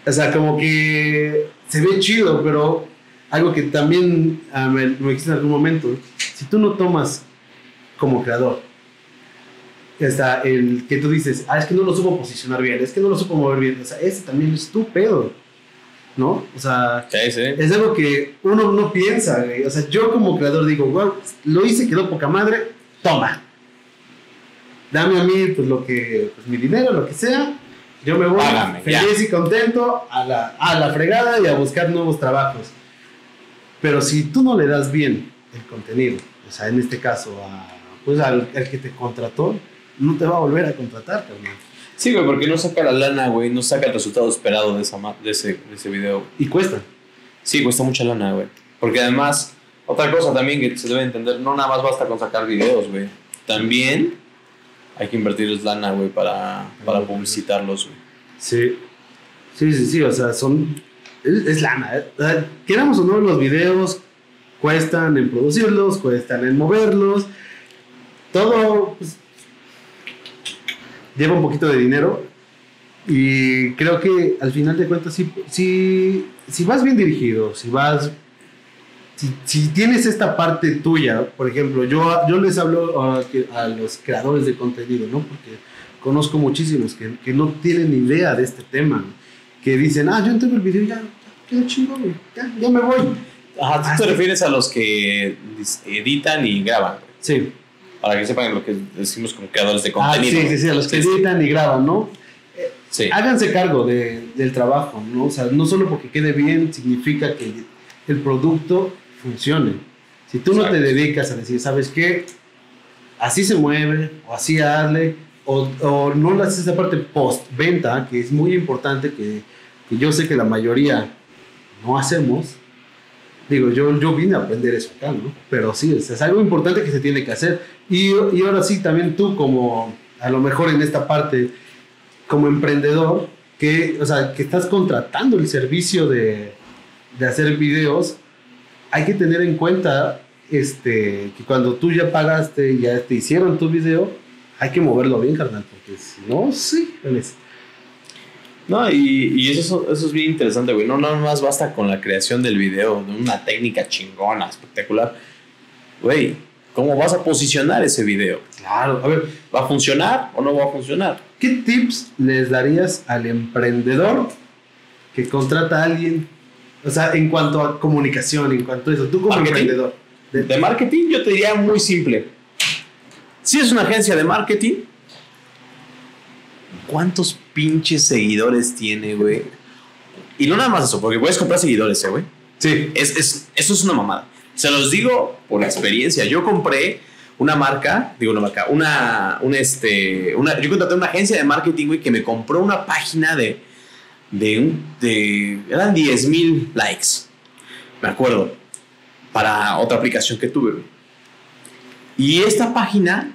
C: O sea, como que se ve chido, pero algo que también ah, me, me dijiste en algún momento, si tú no tomas como creador está el que tú dices, ah, es que no lo supo posicionar bien, es que no lo supo mover bien. O sea, ese también es tu pedo, ¿no? O sea,
B: Sí, sí.
C: es algo que uno no piensa, güey. O sea, yo como creador digo, wow, lo hice, quedó poca madre, toma. Dame a mí, pues, lo que, pues, mi dinero, lo que sea. Yo me voy
B: Págame,
C: feliz y contento a la, a la fregada y a buscar nuevos trabajos. Pero si tú no le das bien el contenido, o sea, en este caso, a, pues al, al que te contrató, no te va a volver a contratar, carnal.
B: Sí, güey, porque no saca la lana, güey, no saca el resultado esperado de, esa, de, ese, de ese video.
C: Y cuesta.
B: Sí, cuesta mucha lana, güey. Porque además, otra cosa también que se debe entender, no nada más basta con sacar videos, güey. También hay que invertirles lana, güey, para, para publicitarlos, güey.
C: Sí. Sí, sí, sí, o sea, son. Es, es lana. ¿eh? Queramos o no, los videos cuestan en producirlos, cuestan en moverlos. Todo pues, lleva un poquito de dinero. Y creo que al final de cuentas, si, si, si vas bien dirigido, si vas. Si, si tienes esta parte tuya, por ejemplo, yo, yo les hablo a, a los creadores de contenido, ¿no? Porque conozco muchísimos que, que no tienen idea de este tema, que dicen, ah, yo entrego el video y ya, ya güey, ya, ya me voy.
B: Ajá, tú
C: Ah,
B: te
C: sí.
B: refieres a los que editan y graban.
C: Sí,
B: Para que sepan lo que decimos como creadores de
C: ah,
B: contenido.
C: sí, sí, sí, a los que editan y graban, ¿no?
B: Sí.
C: Háganse cargo de- del trabajo, ¿no? O sea, no solo porque quede bien significa que el producto funcione. Si tú no te
B: Exacto.
C: dedicas a decir, ¿sabes qué? Así se mueve, o así hazle, o, o no le haces esa parte post-venta, que es muy importante, que, que yo sé que la mayoría no hacemos. Digo, yo, yo vine a aprender eso acá, ¿no? Pero sí, es, algo importante que se tiene que hacer. Y, y ahora sí, también tú como, a lo mejor en esta parte, como emprendedor, que, o sea, que estás contratando el servicio de, de hacer videos, hay que tener en cuenta este, que cuando tú ya pagaste, ya te hicieron tu video, hay que moverlo bien, carnal, porque si no, sí,
B: No, y, y eso, eso es bien interesante, güey. No nada más basta con la creación del video, de una técnica chingona, espectacular. Güey, ¿cómo vas a posicionar ese video?
C: Claro, a ver,
B: ¿Va a funcionar o no va a funcionar?
C: ¿qué tips les darías al emprendedor que contrata a alguien? O sea, en cuanto a comunicación, en cuanto a eso, tú como
B: Marketing.
C: emprendedor. de-
B: De marketing yo te diría muy simple. Si es una agencia de marketing, ¿cuántos pinches seguidores tiene, güey? Y no nada más eso, porque puedes comprar seguidores, ¿eh, güey.
C: sí,
B: Es, es- eso es una mamada. Se los digo por experiencia. Yo compré una marca, digo una marca, una, un este, una, yo contraté una agencia de marketing, güey, que me compró una página de, de, un- de eran 10 mil likes, me acuerdo, para otra aplicación que tuve, güey. Y esta página,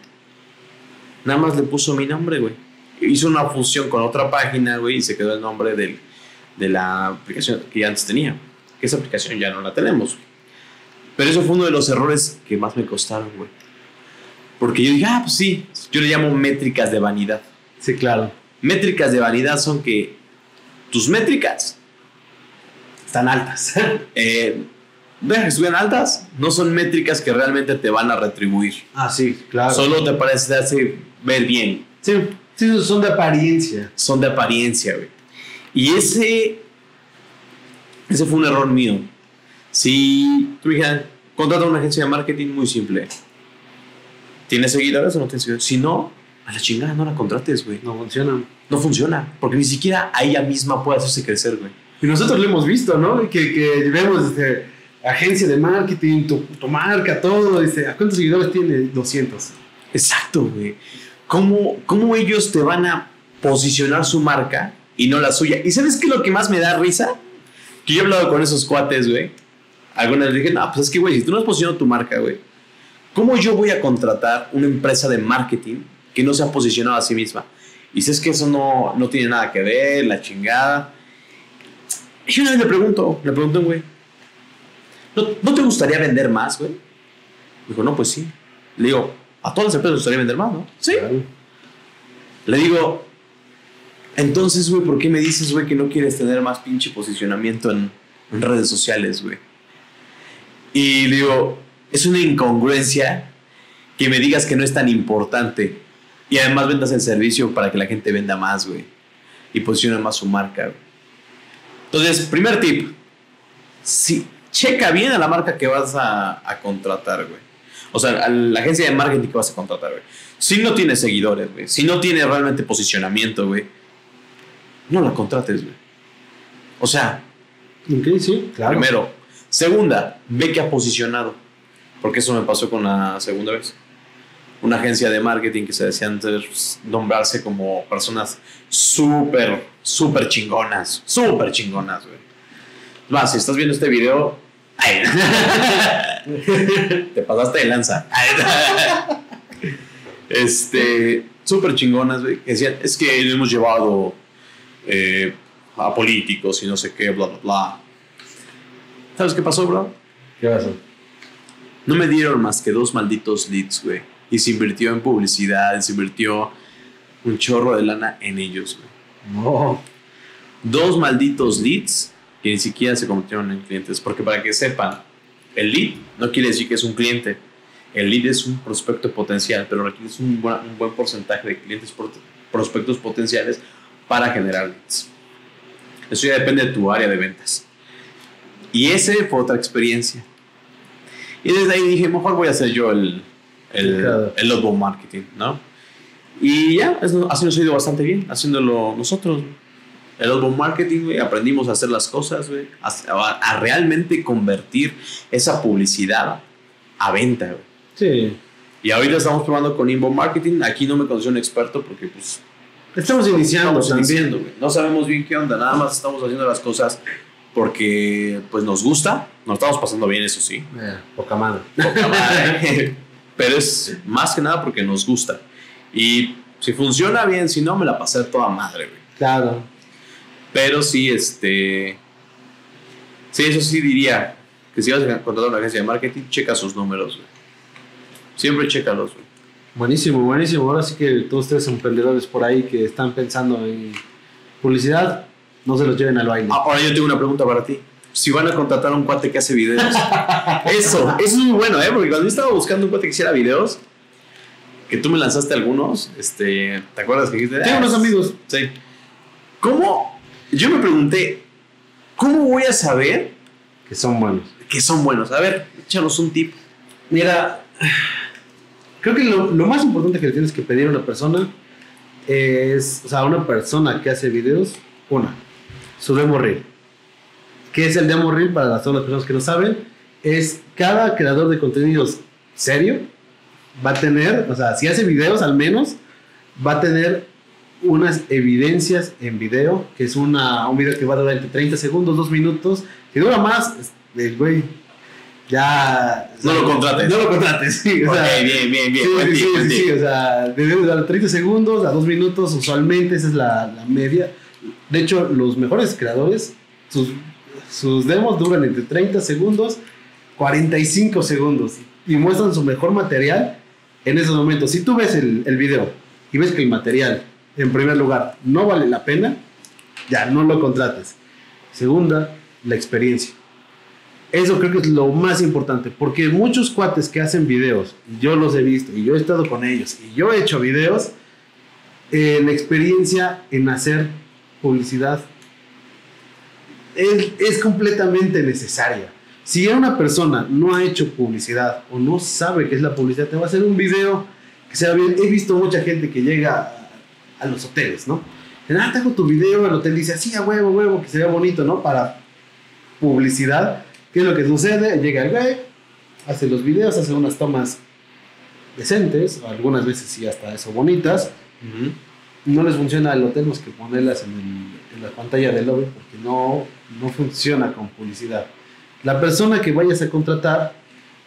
B: nada más le puso mi nombre, güey. Hizo una fusión con otra página, güey, y se quedó el nombre del, de la aplicación que ya antes tenía. Que esa aplicación ya no la tenemos, güey. Pero eso fue uno de los errores que más me costaron, güey. Porque yo dije, ah, pues sí, yo le llamo métricas de vanidad.
C: sí, claro.
B: Métricas de vanidad son que tus métricas
C: Están altas. [laughs]
B: Eh, deja que estuvieran altas, no son métricas que realmente te van a retribuir.
C: ah, sí, claro.
B: Solo te parece, te hace ver bien.
C: Sí, sí, son de apariencia.
B: Son de apariencia, güey. Y ese. Ese fue un error mío. Si tú dijeras, contrata una agencia de marketing muy simple. ¿Tienes seguidores o no tienes seguidores? Si no, a la chingada no la contrates, güey.
C: No funcionan.
B: No funciona. Porque ni siquiera a ella misma puede hacerse crecer, güey.
C: Y nosotros lo hemos visto, ¿no? Que, que vemos este, agencia de marketing, tu, tu marca, todo. Dice, ¿a cuántos seguidores tiene? 200.
B: Exacto, güey. ¿Cómo, ¿Cómo ellos te van a posicionar su marca y no la suya? ¿Y sabes qué es lo que más me da risa? Que yo he hablado con esos cuates, güey. Algunas les dije, no, pues es que, güey, si tú no has posicionado tu marca, güey, ¿cómo yo voy a contratar una empresa de marketing que no se ha posicionado a sí misma? Y si es que eso no, no tiene nada que ver, la chingada. Y una vez le pregunto, le pregunto güey, ¿no, ¿no te gustaría vender más, güey? Dijo, no, pues sí. Le digo, a todas las empresas les gustaría vender más, ¿no? Sí.
C: Claro.
B: Le digo, entonces, güey, ¿por qué me dices, güey, que no quieres tener más pinche posicionamiento en, en redes sociales, güey? Y le digo, es una incongruencia que me digas que no es tan importante y además vendas el servicio para que la gente venda más, güey, y posicione más su marca, güey. Entonces, primer tip, si, checa bien a la marca que vas a, a contratar, güey. O sea, a la agencia de marketing que vas a contratar, güey. Si no tiene seguidores, güey. Si no tiene realmente posicionamiento, güey. No la contrates, güey. O sea,
C: Ok, sí, claro.
B: primero. Segunda, ve que ha posicionado. Porque eso me pasó con la segunda vez. Una agencia de marketing que se decían nombrarse como personas súper, súper chingonas. Súper chingonas, güey. Más, si estás viendo este video. Ay, [laughs] te pasaste de lanza. Ay, [laughs] este, súper chingonas, güey. Decían, es que lo hemos llevado eh, a políticos y no sé qué, bla, bla, bla. ¿Sabes qué pasó, bro?
C: ¿Qué pasó?
B: No me dieron más que dos malditos leads, güey. Y se invirtió en publicidad, se invirtió un chorro de lana en ellos, güey.
C: No.
B: Dos malditos leads que ni siquiera se convirtieron en clientes. Porque para que sepan, el lead no quiere decir que es un cliente. El lead es un prospecto potencial, pero requieres un buen, un buen porcentaje de clientes prospectos potenciales para generar leads. Eso ya depende de tu área de ventas. Y ese fue otra experiencia. Y desde ahí dije, mejor voy a hacer yo el, el,
C: Claro.
B: el outbound marketing, ¿no? Y ya, eso- así nos ha ido bastante bien, haciéndolo nosotros. El outbound marketing, güey, aprendimos a hacer las cosas, güey, a, a- realmente convertir esa publicidad a venta, güey.
C: Sí.
B: Y ahorita estamos probando con inbound marketing. Aquí no me considero un experto porque, pues,
C: Estamos iniciando
B: estamos
C: también.
B: iniciando, güey. No sabemos bien qué onda, nada más estamos haciendo las cosas porque, pues, nos gusta. Nos estamos pasando bien, eso sí.
C: Eh, poca madre.
B: Poca [laughs] madre. Pero es más que nada porque nos gusta. Y si funciona bien, si no, me la pasé toda madre, güey.
C: Claro.
B: Pero sí, este. Sí, eso sí diría que si vas a contratar una agencia de marketing, checa sus números, güey. Siempre chécalos, güey.
C: Buenísimo, buenísimo. Ahora sí que todos ustedes emprendedores por ahí que están pensando en publicidad, no se los lleven al baile.
B: Ahora yo tengo una pregunta para ti. Si van a contratar a un cuate que hace videos. [laughs] eso, eso es muy bueno, ¿eh? Porque cuando yo estaba buscando un cuate que hiciera videos, que tú me lanzaste algunos, este, ¿te acuerdas que dijiste?
C: Tengo
B: "Ah,
C: unos amigos.
B: Sí. ¿Cómo? Yo me pregunté, ¿cómo voy a saber
C: Que son buenos.
B: que son buenos? A ver, échanos un tip.
C: Mira, creo que lo, lo más importante que le tienes que pedir a una persona es, o sea, a una persona que hace videos, una, su demo reel. ¿Qué es el demo reel para todas las personas que no saben? Es cada creador de contenidos serio va a tener, o sea, si hace videos al menos, va a tener unas evidencias en video, que es una, un video que va a durar entre 30 segundos, 2 minutos. Si dura más, el güey ya...
B: No lo contrates.
C: No lo contrates, sí. O sea,
B: ok, bien, bien, bien.
C: Sí,
B: buen
C: sí, sí,
B: buen
C: sí,
B: tip.
C: o sea, dar 30 segundos a 2 minutos, usualmente esa es la, la media. De hecho, los mejores creadores, sus, sus demos duran entre 30 segundos, 45 segundos y muestran su mejor material en esos momentos. Si tú ves el, el video y ves que el material, en primer lugar, no vale la pena, ya no lo contrates. Segunda, la experiencia. Eso creo que es lo más importante, porque muchos cuates que hacen videos, yo los he visto, y yo he estado con ellos, y yo he hecho videos, eh, la experiencia en hacer publicidad es, es completamente necesaria. Si una persona no ha hecho publicidad o no sabe qué es la publicidad, te va a hacer un video que sea bien. He visto mucha gente que llega a, los hoteles, ¿no? Ah, te hago tu video, el hotel dice así, a huevo, huevo, que se vea bonito, ¿no? Para publicidad. ¿Qué es lo que sucede? Llega el güey, hace los videos, hace unas tomas decentes, algunas veces sí hasta eso bonitas. No les funciona el hotel más que ponerlas en, el- en la pantalla del lobby porque no, no funciona con publicidad. La persona que vayas a contratar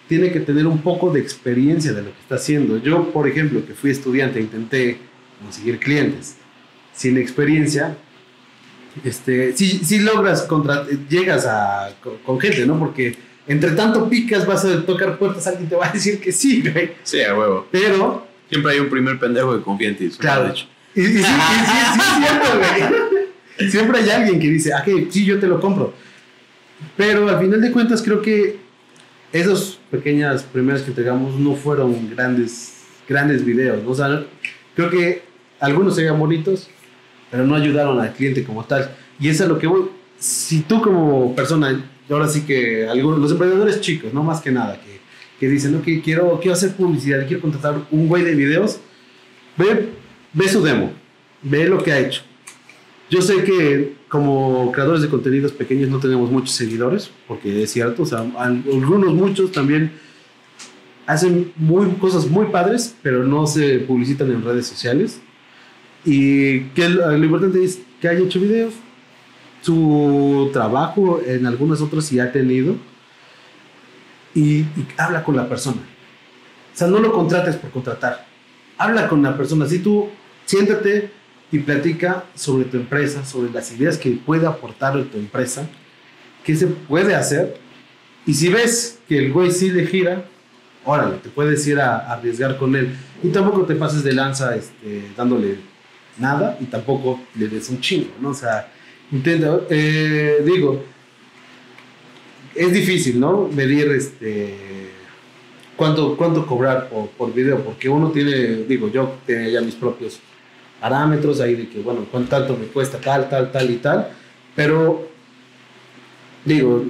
C: tiene que tener un poco de experiencia de lo que está haciendo. Yo, por ejemplo, que fui estudiante, intenté conseguir clientes sin experiencia. Este, si, si logras contra, llegas a, con, con gente, ¿no? Porque entre tanto picas, vas a tocar puertas, alguien te va a decir que sí, güey.
B: Sí, a huevo.
C: Pero
B: Siempre hay un primer pendejo que confía en ti.
C: Claro.
B: lo he dicho.
C: Y, y sí, y sí, cierto, güey. [laughs] Siempre hay alguien que dice, ah, que sí, yo te lo compro. Pero al final de cuentas, creo que esos pequeñas primeras que entregamos no fueron grandes, grandes videos. ¿no? O sea, creo que algunos serían bonitos, pero no ayudaron al cliente como tal. Y eso es lo que voy. Si tú como persona, ahora sí que algunos, los emprendedores chicos, no más que nada, que, que dicen, ok, quiero, quiero hacer publicidad, quiero contratar un güey de videos, ve, ve su demo, ve lo que ha hecho. Yo sé que como creadores de contenidos pequeños no tenemos muchos seguidores, porque es cierto, o sea, al- algunos, muchos también hacen muy, cosas muy padres, pero no se publicitan en redes sociales. Y que lo, importante es que haya hecho videos, su trabajo en algunas otras sí ha tenido, y, y habla con la persona. O sea, no lo contrates por contratar. Habla con la persona. Si tú siéntate y platica sobre tu empresa, sobre las ideas que puede aportar tu empresa, qué se puede hacer. Y si ves que el güey sí le gira, órale, te puedes ir a, a arriesgar con él. Y tampoco te pases de lanza este, dándole nada y tampoco le des un chingo, ¿no? O sea, intenta, eh, digo, es difícil, ¿no? Medir este cuánto, cuánto cobrar por, por video, porque uno tiene, digo, yo tenía ya mis propios parámetros ahí de que, bueno, cuánto tanto me cuesta tal, tal, tal y tal, pero digo,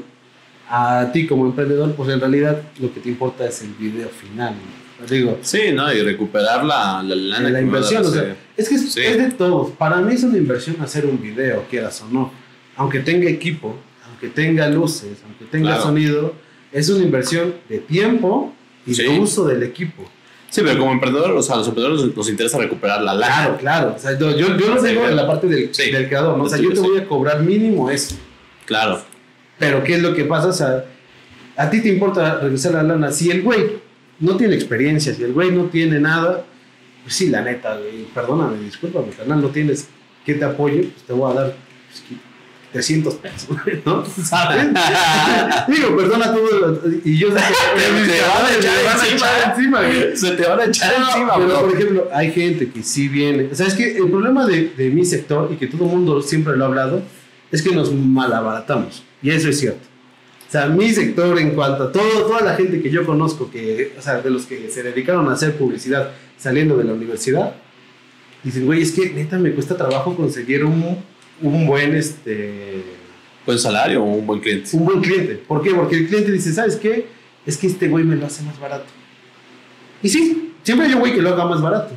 C: a ti como emprendedor, pues en realidad lo que te importa es el video final. ¿no? Digo,
B: Sí, ¿no? Y recuperar la, la lana
C: la
B: que
C: inversión, o sea, es que es,
B: Sí.
C: es de todos. Para mí es una inversión hacer un video, quieras o no. Aunque tenga equipo, aunque tenga luces, aunque tenga
B: Claro.
C: sonido, es una inversión de tiempo y de
B: Sí.
C: uso del equipo.
B: Sí, pero como emprendedor, o sea, a los emprendedores nos, nos interesa recuperar la lana.
C: Claro, claro. O sea, yo, yo, yo lo digo en la parte del,
B: Sí.
C: del creador, ¿no? O sea, yo te voy a cobrar mínimo eso.
B: Claro.
C: Pero ¿qué es lo que pasa? O sea, a ti te importa regresar la lana. Si el güey no tiene experiencia, si el güey no tiene nada, pues sí, la neta, güey, perdóname, discúlpame, carnal, no tienes que te apoye, pues te voy a dar pues, que- 300 pesos, [laughs] ¿no? [laughs] ¿Sabes? Digo, perdona todo, y yo sé que [laughs]
B: Te van a echar
C: te van a
B: encima.
C: echar encima, güey.
B: Se te van a echar encima,
C: pero
B: bro.
C: por ejemplo, hay gente que sí viene. O sea, es que el problema de, de mi sector y que todo el mundo siempre lo ha hablado es que nos malabaratamos. Y eso es cierto. O sea, mi sector, en cuanto a todo, toda la gente que yo conozco, que, o sea, de los que se dedicaron a hacer publicidad saliendo de la universidad, dicen, güey, es que neta me cuesta trabajo conseguir un, un buen, este,
B: Buen salario o un buen cliente.
C: un buen cliente. ¿Por qué? Porque el cliente dice, ¿sabes qué? Es que este güey me lo hace más barato. Y sí, siempre hay un güey que lo haga más barato.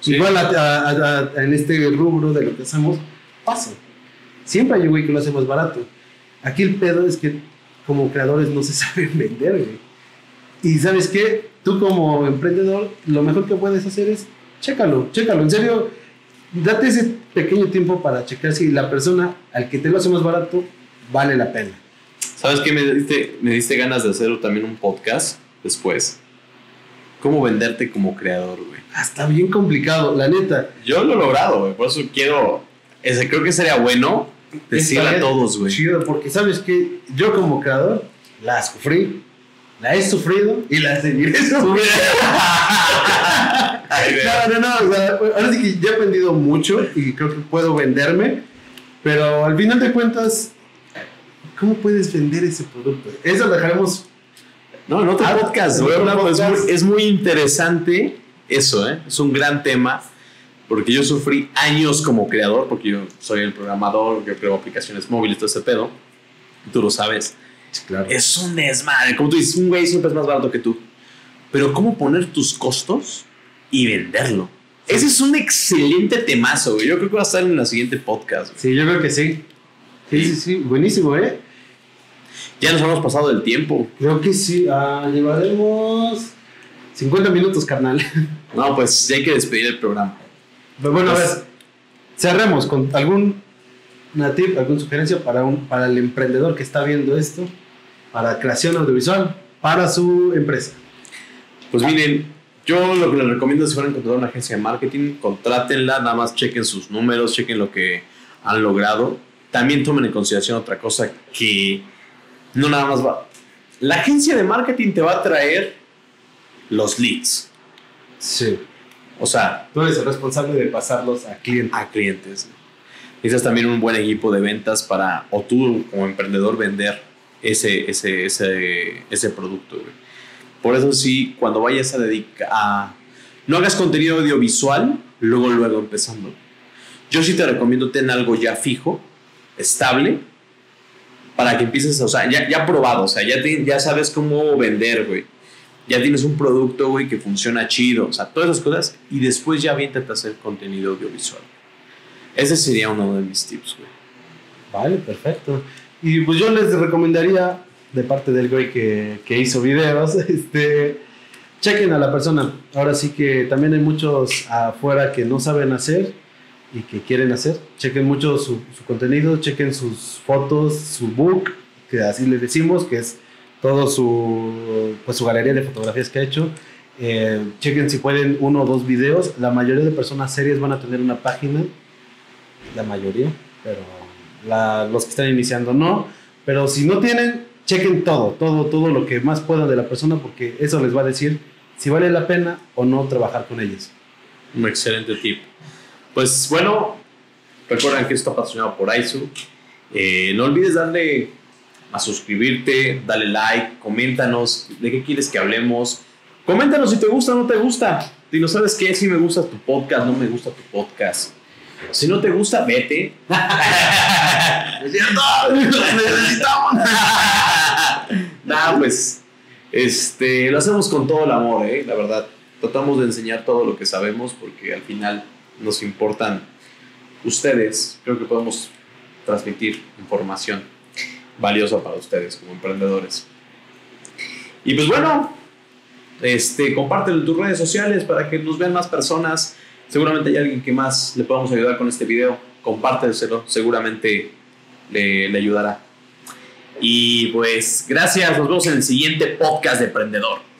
B: Sí.
C: Igual a- a- a- en este rubro de lo que hacemos, pasa. Siempre hay un güey que lo hace más barato. Aquí el pedo es que como creadores no se [laughs] saben vender, güey. Y sabes qué, tú como emprendedor, lo mejor que puedes hacer es, chécalo, chécalo. En serio, date ese pequeño tiempo para checar si la persona al que te lo hace más barato vale la pena.
B: ¿Sabes qué? Me diste, me diste ganas de hacer también un podcast después. ¿Cómo venderte como creador, güey?
C: Ah, Está bien complicado, la neta.
B: Yo lo he logrado, güey. Por eso quiero. Ese, creo que sería bueno decirle a todos, güey.
C: Chido, porque sabes que yo como creador la sufrí, la he sufrido y la seguiré [laughs] sufriendo. No, no, no. o sea, ahora sí que ya he aprendido mucho y creo que puedo venderme, pero al final de cuentas, ¿cómo puedes vender ese producto? Eso lo dejaremos.
B: No, en otro
C: Ah,
B: podcast, güey, pues,
C: podcast.
B: Es, muy, es muy interesante eso, ¿eh? Es un gran tema. Porque yo sufrí años como creador, porque yo soy el programador, yo creo aplicaciones móviles, todo ese pedo. Tú lo sabes.
C: Claro.
B: Es un desmadre. Como tú dices, un güey siempre es más barato que tú. Pero ¿cómo poner tus costos y venderlo? Ese es un excelente temazo, güey. Yo creo que va a estar en la siguiente podcast. güey.
C: Sí, yo creo que sí. Sí, sí, sí. Buenísimo, ¿eh?
B: Ya nos hemos pasado del tiempo.
C: Creo que sí. Ah, llevaremos 50 minutos, carnal.
B: No, pues ya hay que despedir el programa.
C: Pero bueno, a
B: Pues-
C: ver. Cerremos con algún una tip, alguna sugerencia para, un, para el emprendedor que está viendo esto, para creación audiovisual, para su empresa.
B: Pues miren, yo lo que les recomiendo es si van a encontrar una agencia de marketing, contrátenla, nada más chequen sus números, chequen lo que han logrado. También tomen en consideración otra cosa que no nada más va. La agencia de marketing te va a traer los leads.
C: Sí.
B: O sea,
C: Tú eres el responsable de pasarlos a clientes.
B: a clientes. Necesitas también un buen equipo de ventas para, o tú como emprendedor, vender ese, ese, ese, ese producto. güey. Por eso sí, cuando vayas a dedicar a... No hagas contenido audiovisual, luego, luego empezando. Yo sí te recomiendo tener algo ya fijo, estable, para que empieces, o sea, ya, ya probado, o sea, ya, te- ya sabes cómo vender, güey. Ya tienes un producto, güey, que funciona chido, o sea, todas esas cosas, y después ya aviéntate a hacer contenido audiovisual. Ese sería uno de mis tips, güey.
C: Vale, perfecto. Y pues yo les recomendaría, de parte del güey que, que hizo videos, [laughs] este, chequen a la persona. Ahora sí que también hay muchos afuera que no saben hacer y que quieren hacer. Chequen mucho su, su contenido, chequen sus fotos, su book, que así le decimos, que es todo su, pues, su galería de fotografías que ha hecho. Eh, chequen si pueden uno o dos videos. La mayoría de personas serias van a tener una página, la mayoría, pero la- los que están iniciando no. Pero si no tienen, chequen todo, todo, todo lo que más puedan de la persona, porque eso les va a decir si vale la pena o no trabajar con ellos.
B: Un excelente tip. Pues bueno, recuerden que esto patrocinado por Aizu. Eh, no olvides darle a suscribirte, dale like, coméntanos de qué quieres que hablemos. Coméntanos si te gusta o no te gusta. Si no sabes qué, si me gusta tu podcast, no me gusta tu podcast. Si no te gusta, vete. [laughs] ¿Es cierto? Necesitamos. [laughs] Nada, pues, este, lo hacemos con todo el amor, ¿eh? La verdad. Tratamos de enseñar todo lo que sabemos porque al final nos importan ustedes. Creo que podemos transmitir información valiosa para ustedes como emprendedores. Y pues bueno, este, compártelo en tus redes sociales para que nos vean más personas. Seguramente hay alguien que más le podamos ayudar con este video. Compárteselo, seguramente le, le ayudará. Y pues gracias, nos vemos en el siguiente podcast de Emprendedor.